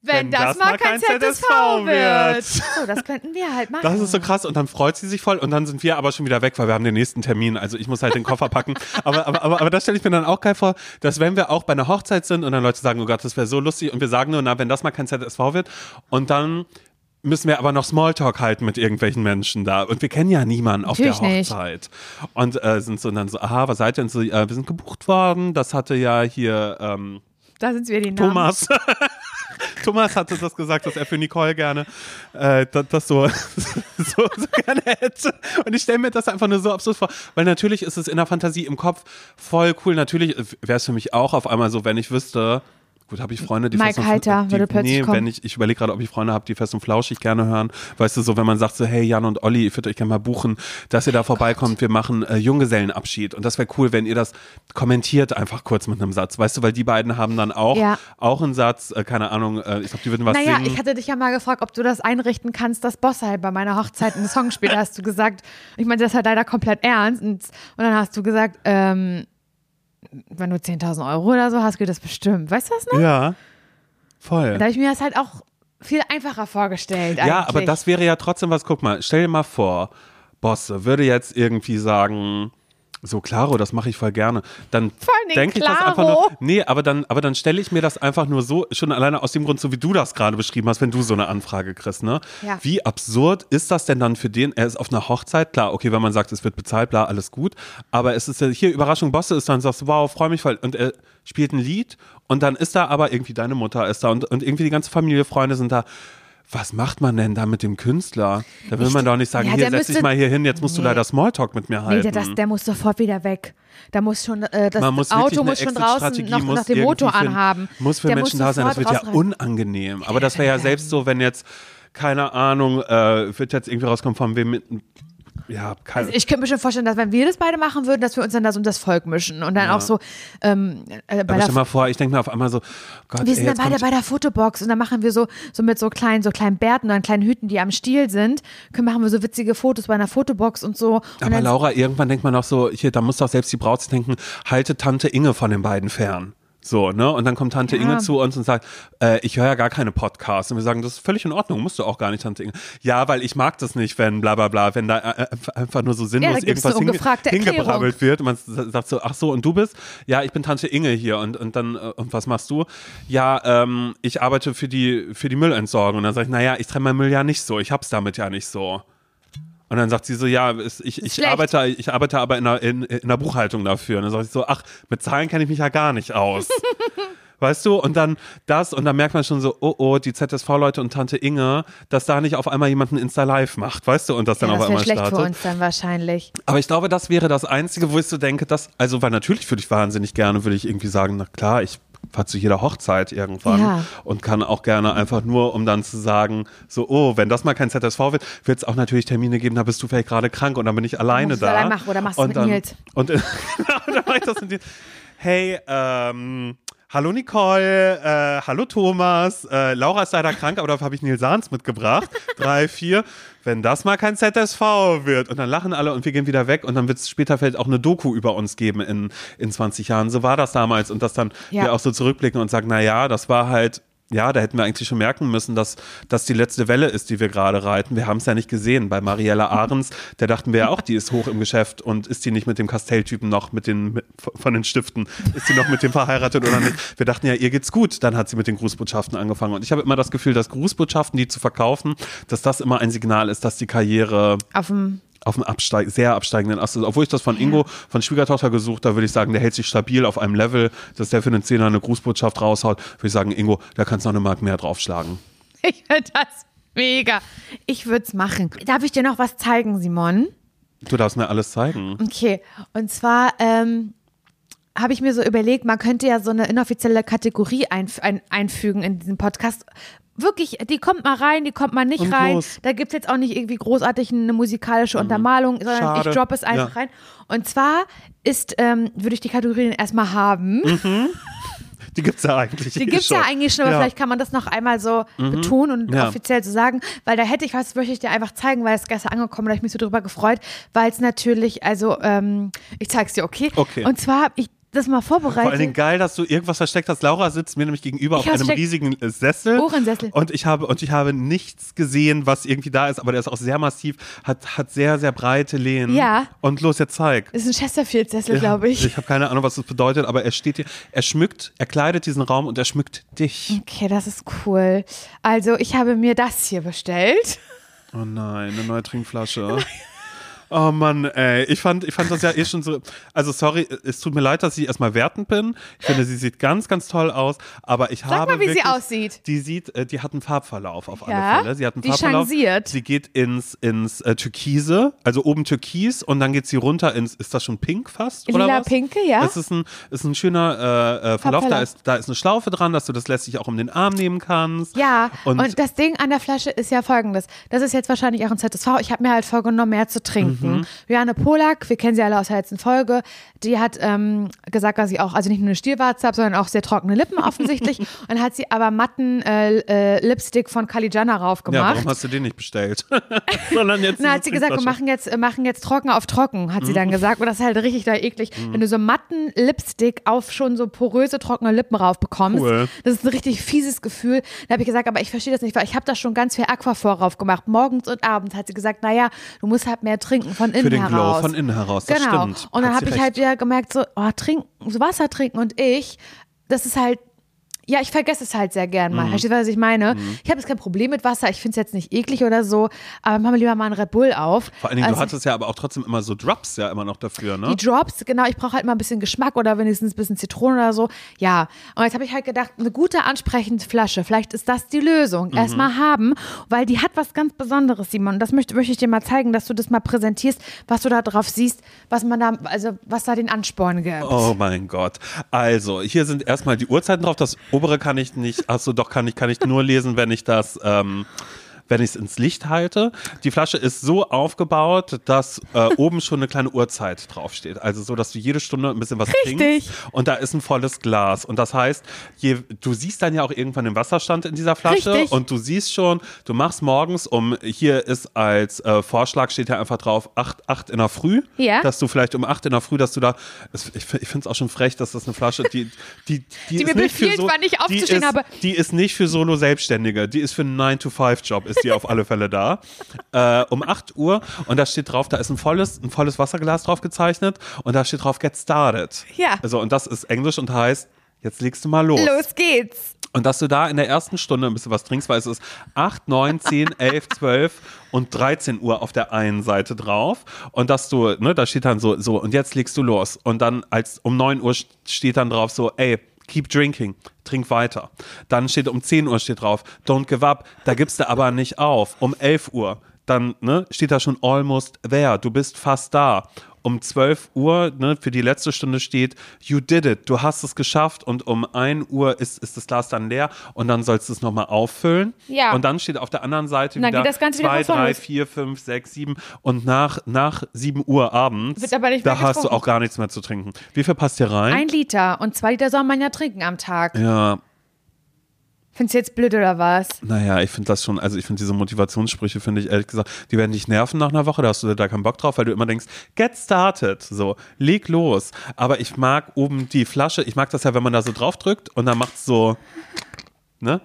Wenn, das, mal kein ZSV wird. So, das könnten wir halt machen. Das ist so krass und dann freut sie sich voll und dann sind wir aber schon wieder weg, weil wir haben den nächsten Termin. Also ich muss halt den Koffer packen. Aber, aber, aber, aber das stelle ich mir dann auch geil vor, dass wenn wir auch bei einer Hochzeit sind und dann Leute sagen, oh Gott, das wäre so lustig und wir sagen nur, na, wenn das mal kein ZSV wird und dann müssen wir aber noch Smalltalk halten mit irgendwelchen Menschen da. Und wir kennen ja niemanden auf Natürlich der nicht. Hochzeit. Und äh, sind so dann so, aha, was seid ihr? Und so, äh, wir sind gebucht worden. Das hatte ja hier ähm, da sind wir die Namen. Thomas. Thomas hatte das gesagt, dass er für Nicole gerne äh, das, so, so, so gerne hätte. Und ich stelle mir das einfach nur so absurd vor, weil natürlich ist es in der Fantasie im Kopf voll cool. Natürlich wäre es für mich auch auf einmal so, wenn ich wüsste, Gut, habe ich Freunde, die Mike fest und, Heiter die, würde plötzlich Nee, kommen. wenn ich, ich überlege gerade, ob ich Freunde habe, die fest und flauschig gerne hören. Weißt du, so, wenn man sagt so, hey Jan und Olli, ich würde euch gerne mal buchen, dass ihr da vorbeikommt, wir machen äh, Junggesellenabschied. Und das wäre cool, wenn ihr das kommentiert einfach kurz mit einem Satz. Weißt du, weil die beiden haben dann auch, Ja. auch einen Satz, äh, keine Ahnung, äh, ich glaube, die würden was Naja, singen. ich hatte dich ja mal gefragt, ob du das einrichten kannst, dass Bossa halt bei meiner Hochzeit einen Song spielt. Hast du gesagt, ich meine, das war leider komplett ernst. Und, und dann hast du gesagt, ähm, wenn du 10.000 Euro oder so hast, geht das bestimmt. Weißt du das noch? ja, voll. Da habe ich mir das halt auch viel einfacher vorgestellt. Ja, eigentlich. aber das wäre ja trotzdem was, guck mal, stell dir mal vor, Bosse würde jetzt irgendwie sagen, so Claro, das mache ich voll gerne. Dann denke ich das einfach nur. Nee, aber dann, aber dann stelle ich mir das einfach nur so, schon alleine aus dem Grund, so wie du das gerade beschrieben hast, wenn du so eine Anfrage kriegst, ne? Ja. Wie absurd ist das denn dann für den? Er ist auf einer Hochzeit, klar, okay, wenn man sagt, es wird bezahlt, bla, alles gut. Aber es ist ja hier Überraschung, Bosse ist dann sagst du, wow, freue mich voll. Und er spielt ein Lied Und dann ist da aber irgendwie deine Mutter ist da und, und irgendwie die ganze Familie, Freunde sind da. Was macht man denn da mit dem Künstler? Da will Ich- man doch nicht sagen, Ja, hier der setz dich mal hier hin, jetzt musst du Nee. leider Smalltalk mit mir Nee, halten. der, das, der muss sofort wieder weg. Da muss schon, äh, das muss Auto muss schon draußen noch, muss noch den Motor irgendwie für- anhaben. Muss für der Menschen da sein, das wird ja unangenehm. Aber das wäre ja selbst so, wenn jetzt, keine Ahnung, äh, wird jetzt irgendwie rauskommen von wem mit, ja, keine, Also ich könnte mir schon vorstellen, dass wenn wir das beide machen würden, dass wir uns dann das um das Volk mischen und dann auch so ähm, äh, bei aber stell mal vor, ich denke mir auf einmal so, Gott, wir ey, sind dann beide bei der Fotobox und dann machen wir so, so mit so kleinen, so kleinen Bärten und kleinen Hüten, die am Stiel sind, können, machen wir so witzige Fotos bei einer Fotobox und so. Und aber dann, Laura, irgendwann denkt man auch so, hier, da muss doch selbst die Braut denken, halte Tante Inge von den beiden fern. So, ne? Und dann kommt Tante Ja. Inge zu uns und sagt, äh, ich höre ja gar keine Podcasts. Und wir sagen, das ist völlig in Ordnung, musst du auch gar nicht, Tante Inge. Ja, weil ich mag das nicht, wenn bla bla bla, wenn da äh, äh, einfach nur so sinnlos Ja, irgendwas hinge hingebrabbelt wird. Und man sagt so, ach so, und du bist? Ja, ich bin Tante Inge hier. Und, und dann, äh, und was machst du? Ja, ähm, ich arbeite für die, für die Müllentsorgung. Und dann sage ich, naja, ich trenne meinen Müll ja nicht so. Ich hab's damit ja nicht so. Und dann sagt sie so, ja, ich, ich, arbeite, ich arbeite aber in der, in, in der Buchhaltung dafür. Und dann sage ich so, ach, mit Zahlen kenne ich mich ja gar nicht aus. Weißt du, und dann das, und dann merkt man schon so, oh oh, die ZSV-Leute und Tante Inge, dass da nicht auf einmal jemand ein Insta-Live macht, weißt du, und das dann ja, auf das einmal schlecht startet. für uns dann wahrscheinlich. Aber ich glaube, das wäre das Einzige, wo ich so denke, dass, also, weil natürlich würde ich wahnsinnig gerne, würde ich irgendwie sagen, na klar, ich zu jeder Hochzeit irgendwann Ja. und kann auch gerne einfach nur, um dann zu sagen, so, oh, wenn das mal kein ZSV wird, wird es auch natürlich Termine geben, da bist du vielleicht gerade krank und dann bin ich alleine da. allein machen oder machst du und mit dann, Nils. Und genau, dann mach ich das mit dir. Hey, ähm, Hallo Nicole, äh, hallo Thomas. Äh, Laura ist leider krank, aber dafür habe ich Nils Sahns mitgebracht. Drei, vier. Wenn das mal kein ZSV wird. Und dann lachen alle und wir gehen wieder weg und dann wird es später vielleicht auch eine Doku über uns geben in, in 20 Jahren. So war das damals. Und dass dann Ja. wir auch so zurückblicken und sagen, na ja, das war halt ja, da hätten wir eigentlich schon merken müssen, dass das die letzte Welle ist, die wir gerade reiten. Wir haben es ja nicht gesehen. Bei Mariella Ahrens, der dachten wir ja auch, die ist hoch im Geschäft und ist die nicht mit dem Kastelltypen noch mit den von den Stiften, ist die noch mit dem verheiratet oder nicht? Wir dachten ja, ihr geht's gut. Dann hat sie mit den Grußbotschaften angefangen. Und ich habe immer das Gefühl, dass Grußbotschaften, die zu verkaufen, dass das immer ein Signal ist, dass die Karriere Auf dem auf einem absteig sehr absteigenden Ast ist. Obwohl ich das von Ingo, von Schwiegertochter gesucht, da würde ich sagen, der hält sich stabil auf einem Level, dass der für einen Zehner eine Grußbotschaft raushaut, würde ich sagen, Ingo, da kannst du noch eine Mark mehr draufschlagen. Ich finde das mega. Ich würde es machen. Darf ich dir noch was zeigen, Simon? Du darfst mir alles zeigen. Okay, und zwar ähm, habe ich mir so überlegt, man könnte ja so eine inoffizielle Kategorie einf ein einfügen in diesen Podcast. Wirklich, die kommt mal rein, die kommt mal nicht Und rein. los. Da gibt es jetzt auch nicht irgendwie großartig eine musikalische Untermalung, sondern Schade. ich droppe es einfach Ja. rein. Und zwar ist, ähm, würde ich die Kategorien erstmal haben. Die gibt's ja eigentlich. Die gibt es ja eigentlich schon, aber Ja. Mhm. vielleicht kann man das noch einmal so betonen und Ja. offiziell so sagen, weil da hätte ich was, möchte ich dir einfach zeigen, weil es gestern angekommen, da habe ich mich so drüber gefreut, weil es natürlich, also ähm, ich zeig's dir, okay? Okay. Und zwar habe ich das mal vorbereitet. Vor allen Dingen geil, dass du irgendwas versteckt hast. Laura sitzt mir nämlich gegenüber Ich auf einem riesigen Sessel. Ohrensessel. Und ich habe, und ich habe nichts gesehen, was irgendwie da ist, aber der ist auch sehr massiv, hat, hat sehr, sehr breite Lehnen. Ja. Und los, jetzt zeig. Das ist ein Chesterfield-Sessel, glaube ich. Ich habe keine Ahnung, was das bedeutet, aber er steht hier, er schmückt, er kleidet diesen Raum und er schmückt dich. Okay, das ist cool. Also, ich habe mir das hier bestellt. Oh nein, eine neue Trinkflasche. Oh Mann, ey. Ich fand, ich fand das ja eh schon so. Also, sorry, es tut mir leid, dass ich erstmal wertend bin. Ich finde, sie sieht ganz, ganz toll aus. Aber ich habe. mal, wie sie wirklich, aussieht. Die sieht, äh, die hat einen Farbverlauf auf alle Ja, Fälle. Sie hat einen die Farbverlauf. changiert. Sie geht ins, ins äh, Türkise, also oben Türkis und dann geht sie runter ins, ist das schon pink fast? Oder Lila was? pinke, ja. Es ist ein, ist ein schöner äh, äh, Verlauf. Da ist, da ist eine Schlaufe dran, dass du das lässt sich auch um den Arm nehmen kannst. Ja, Und, und, das Ding an der Flasche ist ja folgendes. Das ist jetzt wahrscheinlich auch ein ZSV. Ich habe mir halt vorgenommen, mehr zu trinken. Mhm. Johanne Polak, wir kennen sie alle aus der letzten Folge, die hat ähm, gesagt, dass sie auch, also nicht nur eine Stielwarze habe, sondern auch sehr trockene Lippen offensichtlich. und dann hat sie aber matten äh, äh, Lipstick von Kalijana ja, raufgemacht. warum hast du den nicht bestellt? Sondern jetzt. Na, diese hat sie gesagt, wir machen jetzt, äh, machen jetzt trocken auf trocken, hat sie Mhm. dann gesagt. Und das ist halt richtig da eklig, wenn du so matten Lipstick auf schon so poröse, trockene Lippen rauf bekommst. Cool. Das ist ein richtig fieses Gefühl. Da habe ich gesagt, aber ich verstehe das nicht, weil ich habe da schon ganz viel Aquaphor rauf gemacht. Morgens und abends hat sie gesagt, naja, du musst halt mehr trinken von innen Für den heraus. Glow von innen heraus, das genau. stimmt. Und dann habe ich halt wieder gemerkt, so, oh, trinken, so Wasser trinken und ich, das ist halt ja, ich vergesse es halt sehr gern Mhm. mal. Verstehst du, was ich meine? Ich habe jetzt kein Problem mit Wasser, ich finde es jetzt nicht eklig oder so, aber machen wir lieber mal einen Red Bull auf. Vor allen Dingen, Also, du hattest ja aber auch trotzdem immer so Drops ja immer noch dafür, ne? die Drops, genau, ich brauche halt mal ein bisschen Geschmack oder wenigstens ein bisschen Zitrone oder so. Ja, und jetzt habe ich halt gedacht, eine gute ansprechende Flasche, vielleicht ist das die Lösung. Mhm. Erstmal haben, weil die hat was ganz Besonderes, Simon. Und das möchte, möchte ich dir mal zeigen, dass du das mal präsentierst, was du da drauf siehst, was man da, also was da den Ansporn gibt. Oh mein Gott. Also, hier sind erstmal die Uhrzeiten drauf. Das obere kann ich nicht, achso, doch kann ich, kann ich nur lesen, wenn ich das, ähm, wenn ich es ins Licht halte. Die Flasche ist so aufgebaut, dass äh, oben schon eine kleine Uhrzeit draufsteht. Also so, dass du jede Stunde ein bisschen was Richtig. trinkst. Und da ist ein volles Glas. Und das heißt, je, du siehst dann ja auch irgendwann den Wasserstand in dieser Flasche. Richtig. Und du siehst schon, du machst morgens um, hier ist als äh, Vorschlag, steht ja einfach drauf, 8, 8 in der Früh. Ja. Dass du vielleicht um 8 in der Früh, dass du da, ich, ich finde es auch schon frech, dass das eine Flasche, die, die, die, Die ist mir befiehlt, so, wann ich die aufzustehen ist, habe. Die ist nicht für Solo-Selbstständige, die ist für einen 9-to-5-Job, ist die auf alle Fälle da. Äh, um 8 Uhr und da steht drauf, da ist ein volles, ein volles Wasserglas drauf gezeichnet und da steht drauf, get started. Ja. Also, und das ist Englisch und heißt, jetzt legst du mal los. Los geht's. Und dass du da in der ersten Stunde ein bisschen was trinkst, weil es ist 8, 9, 10, 11, 12 und 13 Uhr auf der einen Seite drauf. Und dass du, ne, da steht dann so, so, und jetzt legst du los. Und dann als um 9 Uhr steht dann drauf so, ey, keep drinking, trink weiter. Dann steht um 10 Uhr steht drauf, don't give up, da gibst du aber nicht auf. Um 11 Uhr, dann ne, steht da schon almost there, du bist fast da. Um 12 Uhr, ne, für die letzte Stunde steht, you did it, du hast es geschafft und um 1 Uhr ist, ist das Glas dann leer und dann sollst du es nochmal auffüllen. Ja. Und dann steht auf der anderen Seite wieder geht das Ganze wieder 2, von vorne 3, los. 4, 5, 6, 7 und nach, nach 7 Uhr abends, da hast du auch gar nichts mehr zu trinken. Wie viel passt hier rein? Ein Liter und zwei Liter soll man ja trinken am Tag. ja, Findest du jetzt blöd oder was? Naja, ich finde das schon, also ich finde diese Motivationssprüche, finde ich ehrlich gesagt, die werden dich nerven nach einer Woche, da hast du da keinen Bock drauf, weil du immer denkst, get started, so, leg los. Aber ich mag oben die Flasche, ich mag das ja, wenn man da so drauf drückt und dann macht's so, ne?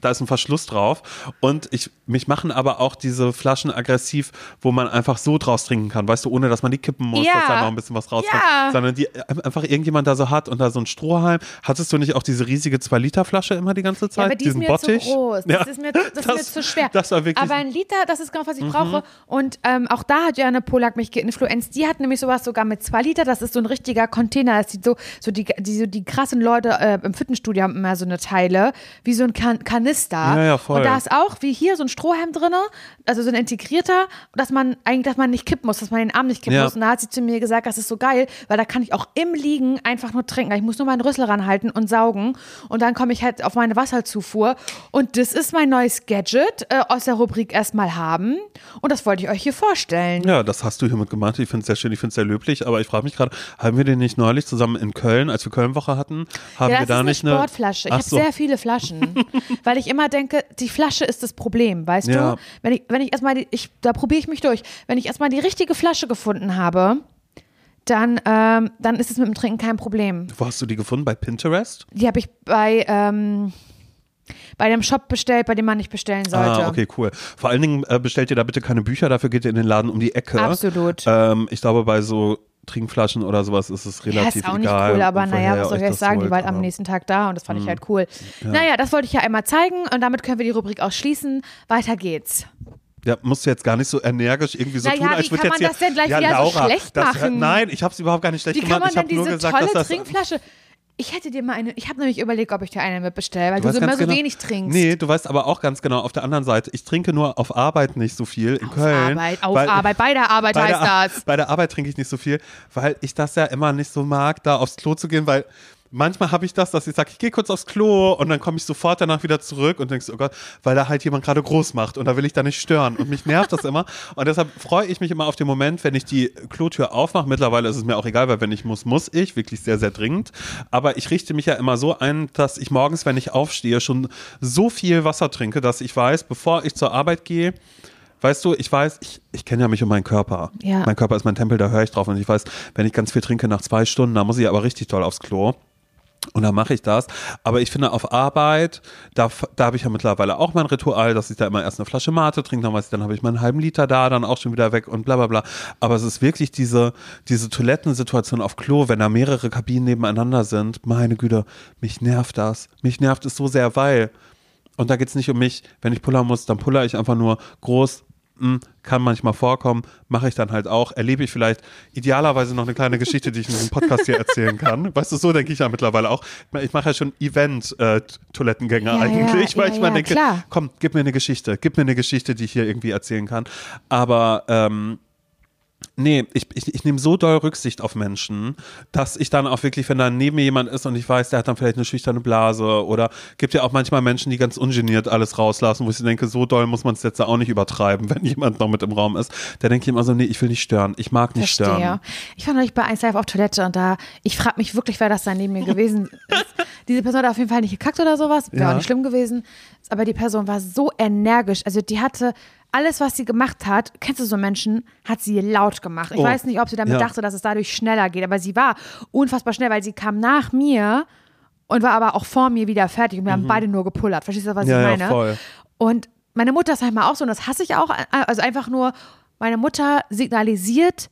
Da ist ein Verschluss drauf. Und ich, mich machen aber auch diese Flaschen aggressiv, wo man einfach so draus trinken kann, weißt du, ohne dass man die kippen muss, Ja. dass da noch ein bisschen was rauskommt, Ja. sondern die einfach irgendjemand da so hat und da so ein Strohhalm. Hattest du nicht auch diese riesige 2-Liter-Flasche immer die ganze Zeit? Ja, aber die ist mir Bottich? zu groß. Das, Ja. ist, mir, das, ist mir zu schwer. Das war wirklich. Mhm. aber ein Liter, das ist genau, was ich brauche. Und ähm, auch da hat Jana Polak mich geinfluenzt. Die hat nämlich sowas sogar mit zwei Liter. Das ist so ein richtiger Container. Das sieht so, so die, die, so die krassen Leute äh, im Fitnessstudio haben immer so eine Teile, wie so ein kan Kanister. Ja, ja, voll. Und da ist auch, wie hier, so ein Strohhalm drin, also so ein integrierter, dass man eigentlich, dass man nicht kippen muss, dass man den Arm nicht kippen Ja. muss. Und da hat sie zu mir gesagt, das ist so geil, weil da kann ich auch im Liegen einfach nur trinken. Ich muss nur meinen Rüssel ranhalten und saugen. Und dann komme ich halt auf meine Wasserzufuhr. Und das ist mein neues Gadget äh, aus der Rubrik erstmal haben. Und das wollte ich euch hier vorstellen. ja, das hast du hiermit gemacht. Ich finde es sehr schön, ich finde es sehr löblich, aber ich frage mich gerade, haben wir den nicht neulich zusammen in Köln, als wir Kölnwoche hatten, haben ja, wir da nicht eine eine Sportflasche. Ich habe so. sehr viele Flaschen, weil ich immer denke, die Flasche ist das Problem, weißt Ja. du? Wenn ich, wenn ich erstmal, die, ich, da probiere ich mich durch. Wenn ich erstmal die richtige Flasche gefunden habe, dann, ähm, dann ist es mit dem Trinken kein Problem. Wo hast du die gefunden? Bei Pinterest? Die habe ich bei, ähm, bei dem Shop bestellt, bei dem man nicht bestellen sollte. Ah, okay, cool. Vor allen Dingen äh, bestellt ihr da bitte keine Bücher, dafür geht ihr in den Laden um die Ecke. Absolut. Ähm, ich glaube, bei so Trinkflaschen oder sowas ist es Ja, relativ ist auch nicht egal. cool, aber naja, was soll ich euch sagen? Die holt, war halt am Mhm. nächsten Tag da und das fand ich halt cool. Naja, das wollte ich ja einmal zeigen und damit können wir die Rubrik auch schließen. Weiter geht's. Ja, musst du jetzt gar nicht so energisch irgendwie so Naja, tun, wie als würde kann jetzt man hier, das denn gleich ja, wieder so Laura, schlecht das, machen? Nein, ich habe es überhaupt gar nicht schlecht Wie kann gemacht. man ich denn habe nur diese gesagt, tolle dass das Trinkflasche? Ich hätte dir mal eine, ich habe nämlich überlegt, ob ich dir eine mitbestelle, weil Du du, so immer so genau- wenig trinkst. Nee, du weißt aber auch ganz genau, auf der anderen Seite, ich trinke nur auf Arbeit nicht so viel in Köln. Arbeit, auf weil- Arbeit, bei der Arbeit bei der, heißt Ar- das. bei der Arbeit trinke ich nicht so viel, weil ich das ja immer nicht so mag, da aufs Klo zu gehen, weil manchmal habe ich das, dass ich sage, ich gehe kurz aufs Klo und dann komme ich sofort danach wieder zurück und denkst, oh Gott, weil da halt jemand gerade groß macht und da will ich da nicht stören und mich nervt das immer und deshalb freue ich mich immer auf den Moment, wenn ich die Klotür aufmache. Mittlerweile ist es mir auch egal, weil wenn ich muss, muss ich, wirklich sehr, sehr dringend. Aber ich richte mich ja immer so ein, dass ich morgens, wenn ich aufstehe, schon so viel Wasser trinke, dass ich weiß, bevor ich zur Arbeit gehe, Weißt du, ich weiß, ich, ich kenne ja mich um meinen Körper. Ja. Mein Körper ist mein Tempel, da höre ich drauf. Und ich weiß, wenn ich ganz viel trinke nach zwei Stunden, dann muss ich aber richtig toll aufs Klo. Und dann mache ich das. Aber ich finde, auf Arbeit, da, da habe ich ja mittlerweile auch mein Ritual, dass ich da immer erst eine Flasche Mate trinke, dann, dann habe ich meinen halben Liter da, dann auch schon wieder weg und bla bla bla. Aber es ist wirklich diese, diese Toilettensituation auf Klo, wenn da mehrere Kabinen nebeneinander sind. Meine Güte, mich nervt das. Mich nervt es so sehr, weil, und da geht es nicht um mich, wenn ich pullern muss, dann puller ich einfach nur groß, hm, kann manchmal vorkommen, mache ich dann halt auch, erlebe ich vielleicht idealerweise noch eine kleine Geschichte, die ich in diesem Podcast hier erzählen kann. Weißt du, so denke ich ja mittlerweile auch. Ich mache ja schon Event-Toilettengänge Ja, eigentlich, ja, weil ja, ich mal ja, denke, klar. komm, gib mir eine Geschichte, gib mir eine Geschichte, die ich hier irgendwie erzählen kann. Aber ähm, Nee, ich, ich, ich nehme so doll Rücksicht auf Menschen, dass ich dann auch wirklich, wenn da neben mir jemand ist und ich weiß, der hat dann vielleicht eine schüchterne Blase oder gibt ja auch manchmal Menschen, die ganz ungeniert alles rauslassen, wo ich denke, so doll muss man es jetzt auch nicht übertreiben, wenn jemand noch mit im Raum ist. Da denke ich immer so, nee, ich will nicht stören, ich mag nicht Verstehe. stören. Ich war neulich bei 1 Live auf Toilette und da, ich frage mich wirklich, wer das da neben mir gewesen ist. Diese Person hat auf jeden Fall nicht gekackt oder sowas, wäre Ja. auch nicht schlimm gewesen. Aber die Person war so energisch. Also die hatte alles, was sie gemacht hat, kennst du so Menschen, hat sie laut gemacht. Ich Oh, weiß nicht, ob sie damit ja. dachte, dass es dadurch schneller geht, aber sie war unfassbar schnell, weil sie kam nach mir und war aber auch vor mir wieder fertig und wir haben beide nur gepullert. Verstehst du, was Mhm. Ja, ich ja, meine? voll. Und meine Mutter ist manchmal auch so, und das hasse ich auch, also einfach nur, meine Mutter signalisiert,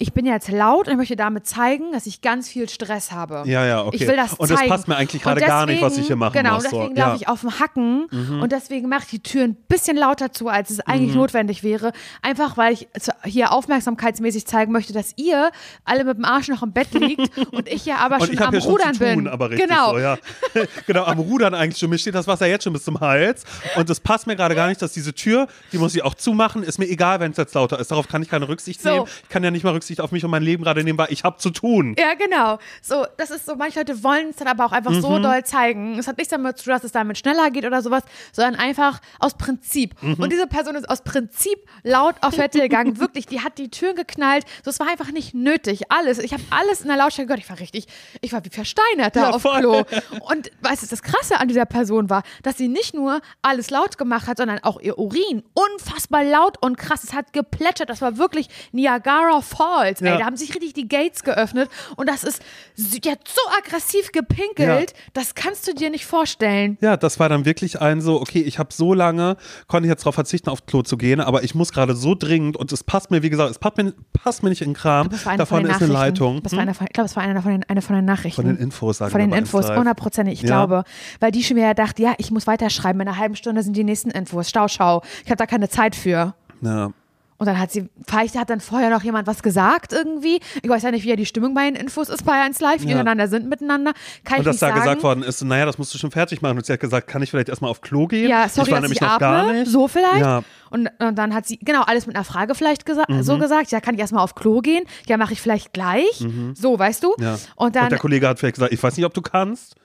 ich bin jetzt laut und ich möchte damit zeigen, dass ich ganz viel Stress habe. Ja, ja, okay. Ich will das Und das zeigen. passt mir eigentlich Und gerade gar nicht, was ich hier machen genau, muss, so, deswegen ja. Mhm. laufe ich auf dem Hacken und deswegen mache ich die Tür ein bisschen lauter zu, als es eigentlich Mhm. notwendig wäre. Einfach, weil ich hier aufmerksamkeitsmäßig zeigen möchte, dass ihr alle mit dem Arsch noch im Bett liegt und ich ja aber Und schon ich habe am ja schon Rudern zu tun, bin. aber richtig genau. so, ja. genau, am Rudern eigentlich schon. Mir steht das Wasser jetzt schon bis zum Hals. Und es passt mir gerade gar nicht, dass diese Tür, die muss ich auch zumachen. Ist mir egal, wenn es jetzt lauter ist. Darauf kann ich keine Rücksicht So. nehmen. Ich kann ja nicht mal Rücksicht auf mich und mein Leben gerade nehmen, weil ich habe zu tun. Ja, genau. So, das ist so, manche Leute wollen es dann aber auch einfach Mhm. so doll zeigen. Es hat nichts damit zu tun, dass es damit schneller geht oder sowas, sondern einfach aus Prinzip. Mhm. Und diese Person ist aus Prinzip laut auf Toilette gegangen. Wirklich, die hat die Türen geknallt. So, es war einfach nicht nötig. Alles. Ich habe alles in der Lautstärke gehört. Ich war richtig, ich war wie versteinert da Ja, auf voll. Klo. Und weißt du, das Krasse an dieser Person war, dass sie nicht nur alles laut gemacht hat, sondern auch ihr Urin unfassbar laut und krass. Es hat geplätschert. Das war wirklich Niagara Falls. Ey, Ja. da haben sich richtig die Gates geöffnet und das ist, sie hat so aggressiv gepinkelt, das kannst du dir nicht vorstellen. Ja, das war dann wirklich ein so, okay, ich habe so lange, konnte ich jetzt darauf verzichten, auf Klo zu gehen, aber ich muss gerade so dringend und es passt mir, wie gesagt, es passt mir, passt mir nicht in den Kram. Davon ist eine. Leitung. Das war eine von, ich glaube, es war eine von den, eine von den Nachrichten. Von den Infos, sagen Von den Infos, hundertprozentig, ich Ja. glaube. Weil die schon wieder dachte, ja, ich muss weiterschreiben, in einer halben Stunde sind die nächsten Infos, Stau, schau. Ich habe da keine Zeit für. Ja. Und dann hat sie, vielleicht hat dann vorher noch jemand was gesagt irgendwie. Ich weiß ja nicht, wie ja die Stimmung bei den Infos ist bei 1 Live, die Ja. untereinander sind miteinander. Kann Und dass da sagen. gesagt worden ist, naja, das musst du schon fertig machen. Und sie hat gesagt, kann ich vielleicht erstmal auf Klo gehen? Ja, sorry, ich war dass nämlich ich noch atme, gar nicht. so vielleicht. Ja. Und, und dann hat sie, genau, alles mit einer Frage vielleicht gesa Mhm. so gesagt. Ja, kann ich erstmal auf Klo gehen? Ja, mache ich vielleicht gleich. So, weißt du? Mhm. Ja. Und dann, der Kollege hat vielleicht gesagt, ich weiß nicht, ob du kannst.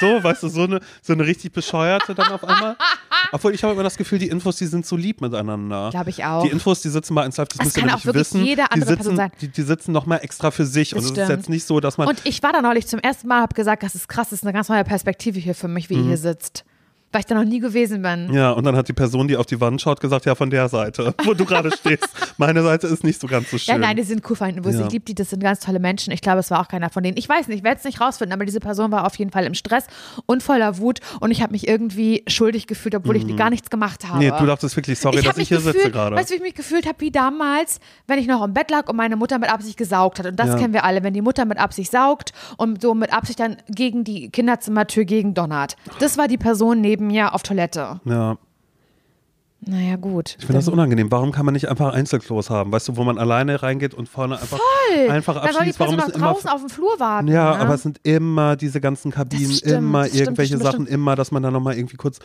So, weißt du, so eine, so eine richtig bescheuerte dann auf einmal. Obwohl ich habe immer das Gefühl, die Infos, die sind so lieb miteinander. Glaube ich auch. Die Infos, die sitzen bei 1 Live, das, Das müsst ihr kann nämlich auch wirklich wissen. jede die andere sitzen, Person sein. Die, die sitzen nochmal extra für sich. Das und es ist jetzt nicht so, dass man. und ich war da neulich zum ersten Mal, habe gesagt, das ist krass, das ist eine ganz neue Perspektive hier für mich, wie ihr hier sitzt. Weil ich da noch nie gewesen bin. Mhm. ja, und dann hat die Person, die auf die Wand schaut, gesagt, ja, von der Seite, wo du gerade stehst. Meine Seite ist nicht so ganz so schön. Ja, nein, die sind cool Infos. Ja. Ich liebe die, das sind ganz tolle Menschen. Ich glaube, es war auch keiner von denen. Ich weiß nicht, ich werde es nicht rausfinden, aber diese Person war auf jeden Fall im Stress und voller Wut und ich habe mich irgendwie schuldig gefühlt, obwohl ich gar nichts gemacht habe. nee, du dachtest wirklich, sorry, ich dass ich hier gefühlt, sitze gerade. Weißt du, wie ich mich gefühlt habe wie damals, wenn ich noch im Bett lag und meine Mutter mit Absicht gesaugt hat. Und das Ja. kennen wir alle, wenn die Mutter mit Absicht saugt und so mit Absicht dann gegen die Kinderzimmertür gegen donnert. Das war die Person neben mir auf Toilette. Ja, Naja, gut. ich finde das unangenehm. Warum kann man nicht einfach Einzelklos haben? Weißt du, wo man alleine reingeht und vorne einfach, einfach Dann soll die abschließt? Warum noch draußen auf dem Flur warten. Ja, ne? aber es sind immer diese ganzen Kabinen, stimmt, immer stimmt, irgendwelche stimmt, Sachen, das immer, dass man dann nochmal irgendwie kurz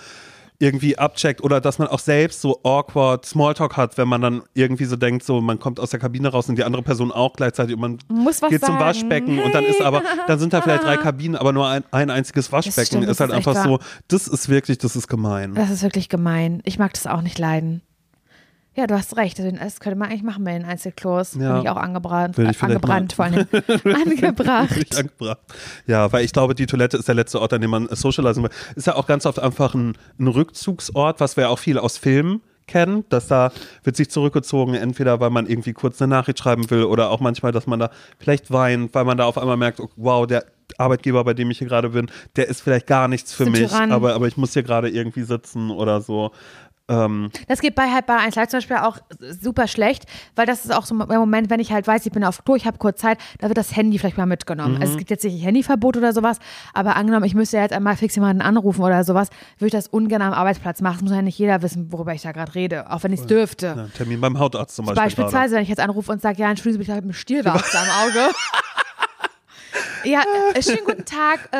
irgendwie abcheckt oder dass man auch selbst so awkward Smalltalk hat, wenn man dann irgendwie so denkt, so man kommt aus der Kabine raus und die andere Person auch gleichzeitig und man Muss was geht zum sagen. Waschbecken und dann ist aber, dann sind da vielleicht drei Kabinen, aber nur ein, ein einziges Waschbecken. stimmt, ist halt einfach so, das ist wirklich, das ist gemein. Das ist wirklich gemein. Ich mag das auch nicht leiden. Ja, du hast recht. Also, Das könnte man eigentlich machen bei den Einzelklos. Ja. Bin ich auch angebrannt. Ich angebrannt vor allem. Angebracht. Angebracht. Ja, weil ich glaube, die Toilette ist der letzte Ort, an dem man socialisen will. Ist ja auch ganz oft einfach ein, ein Rückzugsort, was wir auch viel aus Filmen kennen, dass da wird sich zurückgezogen, entweder weil man irgendwie kurz eine Nachricht schreiben will oder auch manchmal, dass man da vielleicht weint, weil man da auf einmal merkt, oh, wow, der, Arbeitgeber, bei dem ich hier gerade bin, der ist vielleicht gar nichts für mich, aber, aber ich muss hier gerade irgendwie sitzen oder so. Ähm, Das geht bei halt bei 1 Live zum Beispiel auch super schlecht, weil das ist auch so ein Moment, wenn ich halt weiß, ich bin auf Klo, ich habe kurz Zeit, da wird das Handy vielleicht mal mitgenommen. Also es gibt jetzt nicht Handyverbot oder sowas, aber angenommen, ich müsste jetzt einmal fix jemanden anrufen oder sowas, würde ich das ungern am Arbeitsplatz machen. Es muss ja nicht jeder wissen, worüber ich da gerade rede, auch wenn ich es dürfte. ja, Termin beim Hautarzt zum Beispiel. gerade. Beispielsweise, wenn ich jetzt anrufe und sage, ja, entschuldigen Sie ich habe einen Stielwarze am Auge. Ja, äh, schönen guten Tag, äh,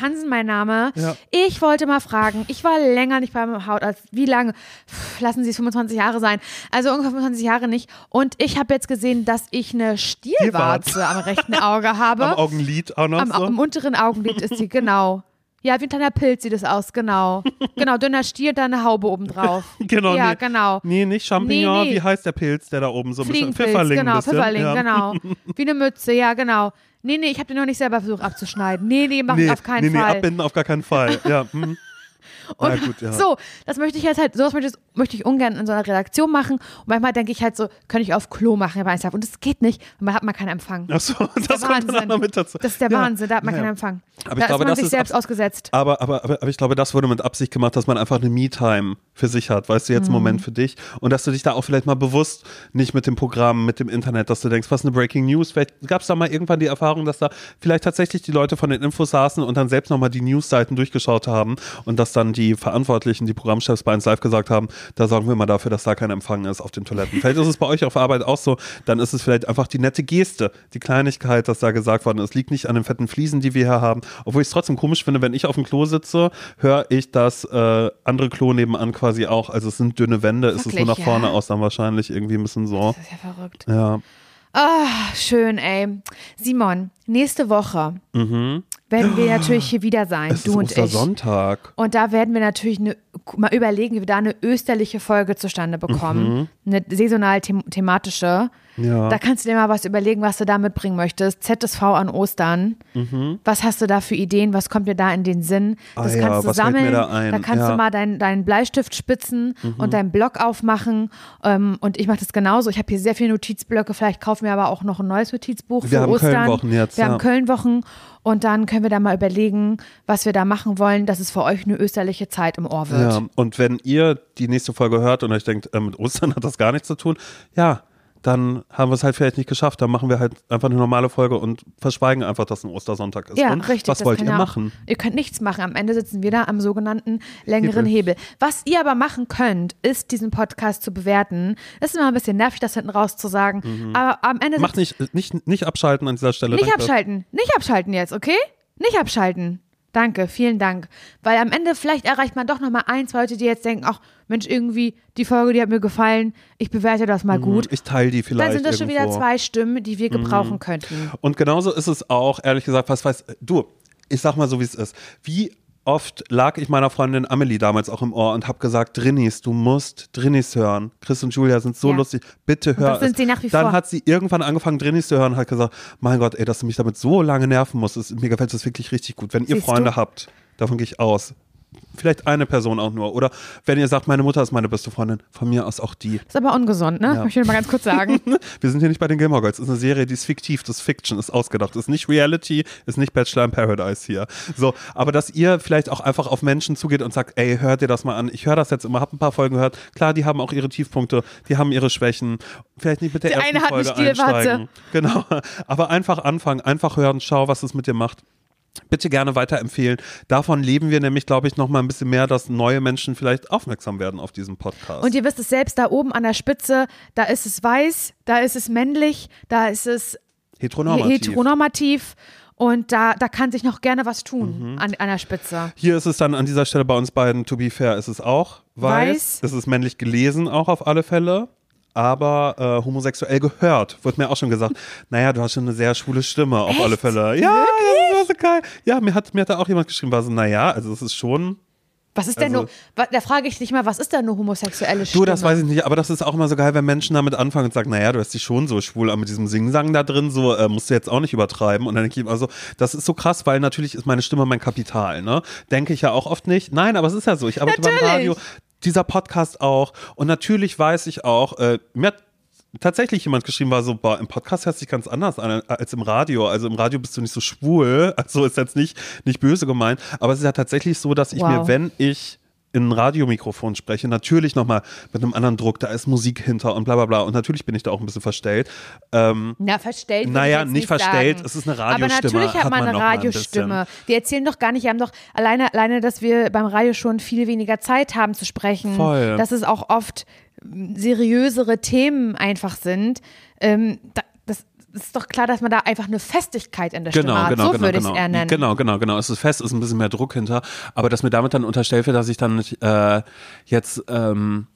Hansen mein Name. Ja. Ich wollte mal fragen, ich war länger nicht beim Hautarzt. Wie lange? Pff, lassen Sie es 25 Jahre sein. Also ungefähr 25 Jahre nicht. Und ich habe jetzt gesehen, dass ich eine Stielwarze am rechten Auge habe. Am Augenlid auch noch Am, so. Im unteren Augenlid ist sie, genau. Ja, wie ein kleiner Pilz sieht es aus, genau. Genau, dünner Stiel, dann eine Haube oben drauf. Genau, Ja, nee. genau. Nee, nicht Champignon. Nee, nee. Wie heißt der Pilz, der da oben so ein bisschen Pfifferling genau, bisschen. Pfifferling, ja. genau. Wie eine Mütze, ja, genau. Nee, nee, ich habe den noch nicht selber versucht abzuschneiden. Nee, nee, mach Nee, auf keinen nee, nee, Fall. abbinden auf gar keinen Fall. Ja, hm. Und Na gut, ja. So, das möchte ich jetzt halt, sowas möchte ich, möchte ich ungern in so einer Redaktion machen. Und manchmal denke ich halt so, könnte ich auf Klo machen 1 Live. Und das geht nicht, weil man hat man keinen Empfang. Ach so, das der kommt dann Wahnsinn. noch mit dazu. Das ist der Ja. Wahnsinn, da hat man Ja. keinen Empfang. Aber ich da glaube, ist man das sich ist selbst ausgesetzt. Aber, aber, aber, aber ich glaube, das wurde mit Absicht gemacht, dass man einfach eine Me-Time für sich hat, weißt du, jetzt einen Mhm. Moment für dich und dass du dich da auch vielleicht mal bewusst nicht mit dem Programm, mit dem Internet, dass du denkst, was eine Breaking News, vielleicht gab es da mal irgendwann die Erfahrung, dass da vielleicht tatsächlich die Leute von den Infos saßen und dann selbst nochmal die News-Seiten durchgeschaut haben und dass dann die Verantwortlichen, die Programmchefs bei uns live gesagt haben, da sorgen wir mal dafür, dass da kein Empfang ist auf den Toiletten. Vielleicht ist es bei euch auf Arbeit auch so, dann ist es vielleicht einfach die nette Geste, die Kleinigkeit, dass da gesagt worden ist, liegt nicht an den fetten Fliesen, die wir hier haben, obwohl ich es trotzdem komisch finde, wenn ich auf dem Klo sitze, höre ich das äh, andere Klo nebenan quasi auch, also es sind dünne Wände, es ist so Wirklich, nach vorne ja? aus, dann wahrscheinlich irgendwie ein bisschen so. Das ist ja verrückt. Ja. Ah, schön, ey. Simon, nächste Woche werden wir natürlich hier wieder sein, Mhm. Es du ist und ich. Ostersonntag. Und da werden wir natürlich eine, mal überlegen, wie wir da eine österliche Folge zustande bekommen. Eine saisonal them thematische. Mhm. Ja. Da kannst du dir mal was überlegen, was du da mitbringen möchtest. ZSV an Ostern. Was hast du da für Ideen? Was kommt dir da in den Sinn? Mhm. Ah Das ja, kannst du fällt mir sammeln. da ein? kannst Ja. Mhm. du mal deinen deinen Bleistift spitzen und deinen Blog aufmachen. Ähm, und ich mache das genauso. Ich habe hier sehr viele Notizblöcke. Vielleicht kaufen wir aber auch noch ein neues Notizbuch Wir für haben Ostern. Kölnwochen jetzt, Wir ja. haben Kölnwochen. Und dann können wir da mal überlegen, was wir da machen wollen, dass es für euch eine österliche Zeit im Ohr wird. Ja, und wenn ihr die nächste Folge hört und euch denkt, äh, mit Ostern hat das gar nichts zu tun, ja, dann haben wir es halt vielleicht nicht geschafft. Dann machen wir halt einfach eine normale Folge und verschweigen einfach, dass ein Ostersonntag ist. Ja, und richtig. was wollt ihr auch- machen? Ihr könnt nichts machen. Am Ende sitzen wir da am sogenannten längeren Hebel. Was ihr aber machen könnt, ist diesen Podcast zu bewerten. Das ist immer ein bisschen nervig, das hinten raus zu sagen. Aber am Ende Macht nicht, nicht, nicht abschalten an dieser Stelle. nicht danke. abschalten. Nicht abschalten jetzt, okay? Nicht abschalten. Danke, vielen Dank. Weil am Ende vielleicht erreicht man doch nochmal ein, zwei Leute, die jetzt denken, ach Mensch, irgendwie, die Folge, die hat mir gefallen, ich bewerte das mal gut. Ich teile die Mhm. vielleicht Dann sind das schon wieder irgendwo. Mhm. zwei Stimmen, die wir gebrauchen könnten. Und genauso ist es auch, ehrlich gesagt, was weiß du, ich sag mal so, wie es ist. Wie oft lag ich meiner Freundin Amelie damals auch im Ohr und habe gesagt, Drinnies, du musst Drinnies hören. Chris und Julia sind so Ja. lustig, bitte hör das sind sie nach wie Dann vor. hat sie irgendwann angefangen, Drinnies zu hören und hat gesagt, mein Gott, ey, dass du mich damit so lange nerven musst, ist, mir gefällt das wirklich richtig gut. Wenn ihr Siehst Freunde du? habt, davon gehe ich aus. Vielleicht eine Person auch nur. Oder wenn ihr sagt, meine Mutter ist meine beste Freundin, von mir aus auch die. Ist aber ungesund, ne? Ja. Möchte ich mal ganz kurz sagen. Wir sind hier nicht bei den Gilmore Girls. Das ist eine Serie, die ist fiktiv, das ist Fiction, ist ausgedacht. Ist nicht Reality, ist nicht Bachelor in Paradise hier. So, aber dass ihr vielleicht auch einfach auf Menschen zugeht und sagt, ey, hört dir das mal an. Ich höre das jetzt immer, hab ein paar Folgen gehört. Klar, die haben auch ihre Tiefpunkte, die haben ihre Schwächen. Vielleicht nicht mit der Die ersten eine hat eine Folge Stielwarze. einsteigen. Genau. Aber einfach anfangen, einfach hören, schau, was es mit dir macht. Bitte gerne weiterempfehlen. Davon leben wir nämlich, glaube ich, noch mal ein bisschen mehr, dass neue Menschen vielleicht aufmerksam werden auf diesen Podcast. Und ihr wisst es selbst, da oben an der Spitze, da ist es weiß, da ist es männlich, da ist es Heteronormativ. heteronormativ und da, da kann sich noch gerne was tun Mhm. an, an der Spitze. Hier ist es dann an dieser Stelle bei uns beiden, to be fair, ist es auch weiß. Weiß. Es ist männlich gelesen, auch auf alle Fälle. Aber äh, homosexuell gehört, wird mir auch schon gesagt. Naja, du hast schon eine sehr schwule Stimme, auf Echt? alle Fälle. Ja, war so geil. Ja, mir hat, mir hat da auch jemand geschrieben, war so, naja, also es ist schon. Was ist denn Also- nur, da frage ich dich mal, was ist denn nur homosexuelle Stimme? Du, das weiß ich nicht, aber das ist auch immer so geil, wenn Menschen damit anfangen und sagen, naja, du hast dich schon so schwul, aber mit diesem Singsang da drin, so äh, musst du jetzt auch nicht übertreiben. Und dann denke ich immer so, das ist so krass, weil natürlich ist meine Stimme mein Kapital, ne? Denke ich ja auch oft nicht. Nein, aber es ist ja so. Ich arbeite beim Natürlich. Radio, dieser Podcast auch. Und natürlich weiß ich auch, äh, mir hat tatsächlich jemand geschrieben war, so, boah, im Podcast hört sich ganz anders an als im Radio. Also im Radio bist du nicht so schwul. Also ist jetzt nicht, nicht böse gemeint. Aber es ist ja tatsächlich so, dass ich Wow. mir, wenn ich in ein Radiomikrofon spreche, natürlich nochmal mit einem anderen Druck, da ist Musik hinter und bla bla bla. Und natürlich bin ich da auch ein bisschen verstellt. Ähm, Na, verstellt. Naja, ich jetzt nicht verstellt, sagen. es ist eine Aber Radiostimme, natürlich hat hat man eine mal ein Radiostimme. Die erzählen doch gar nicht, wir haben doch alleine, alleine, dass wir beim Radio schon viel weniger Zeit haben zu sprechen. Voll. Dass es auch oft seriösere Themen einfach sind. Ähm, da, das ist doch klar, dass man da einfach eine Festigkeit in der Genau, Stimme hat. genau, so genau, würde ich genau. es eher nennen. Genau, genau, genau. Es ist fest, es ist ein bisschen mehr Druck hinter. Aber dass mir damit dann unterstellt wird, dass ich dann nicht, äh, jetzt ähm,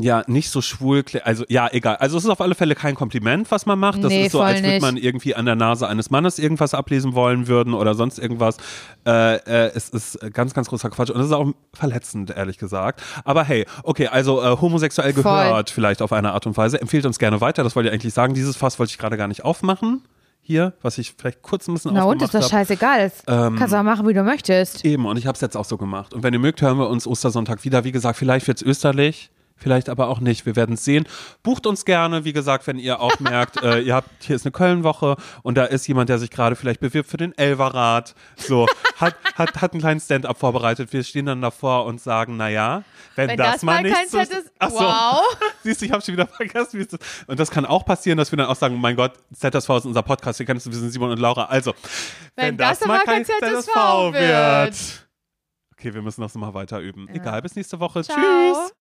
ja nicht so schwul, also ja, egal. Also es ist auf alle Fälle kein Kompliment, was man macht. Das Nee, ist so, als würde man irgendwie an der Nase eines Mannes irgendwas ablesen wollen würden oder sonst irgendwas. Äh, äh, es ist ganz, ganz großer Quatsch und es ist auch verletzend, ehrlich gesagt. Aber hey, okay, also äh, homosexuell Voll. gehört vielleicht auf eine Art und Weise. Empfehlt uns gerne weiter, das wollte ich eigentlich sagen. Dieses Fass wollte ich gerade gar nicht aufmachen. Hier, was ich vielleicht kurz ein bisschen Na und, ist hab. scheißegal. Das Ähm, Kannst du auch machen, wie du möchtest. Eben, und ich habe es jetzt auch so gemacht. Und wenn ihr mögt, hören wir uns Ostersonntag wieder. Wie gesagt, vielleicht wird's österlich, vielleicht aber auch nicht. Wir werden es sehen. Bucht uns gerne, wie gesagt, wenn ihr auch merkt, äh, ihr habt, hier ist eine Köln-Woche und da ist jemand, der sich gerade vielleicht bewirbt für den Elverrat. So, hat, hat, hat einen kleinen Stand-up vorbereitet. Wir stehen dann davor und sagen, naja, wenn, Wenn das, das mal nicht so ist, Ach so. wow. Siehst du, ich habe schon wieder vergessen, wie es ist. Und das kann auch passieren, dass wir dann auch sagen, mein Gott, ZSV ist unser Podcast, wir kennen es, wir sind Simon und Laura. Also, Wenn das mal kein ZSV wird. Okay, wir müssen das nochmal weiter üben. Egal, bis nächste Woche. Ciao. Tschüss.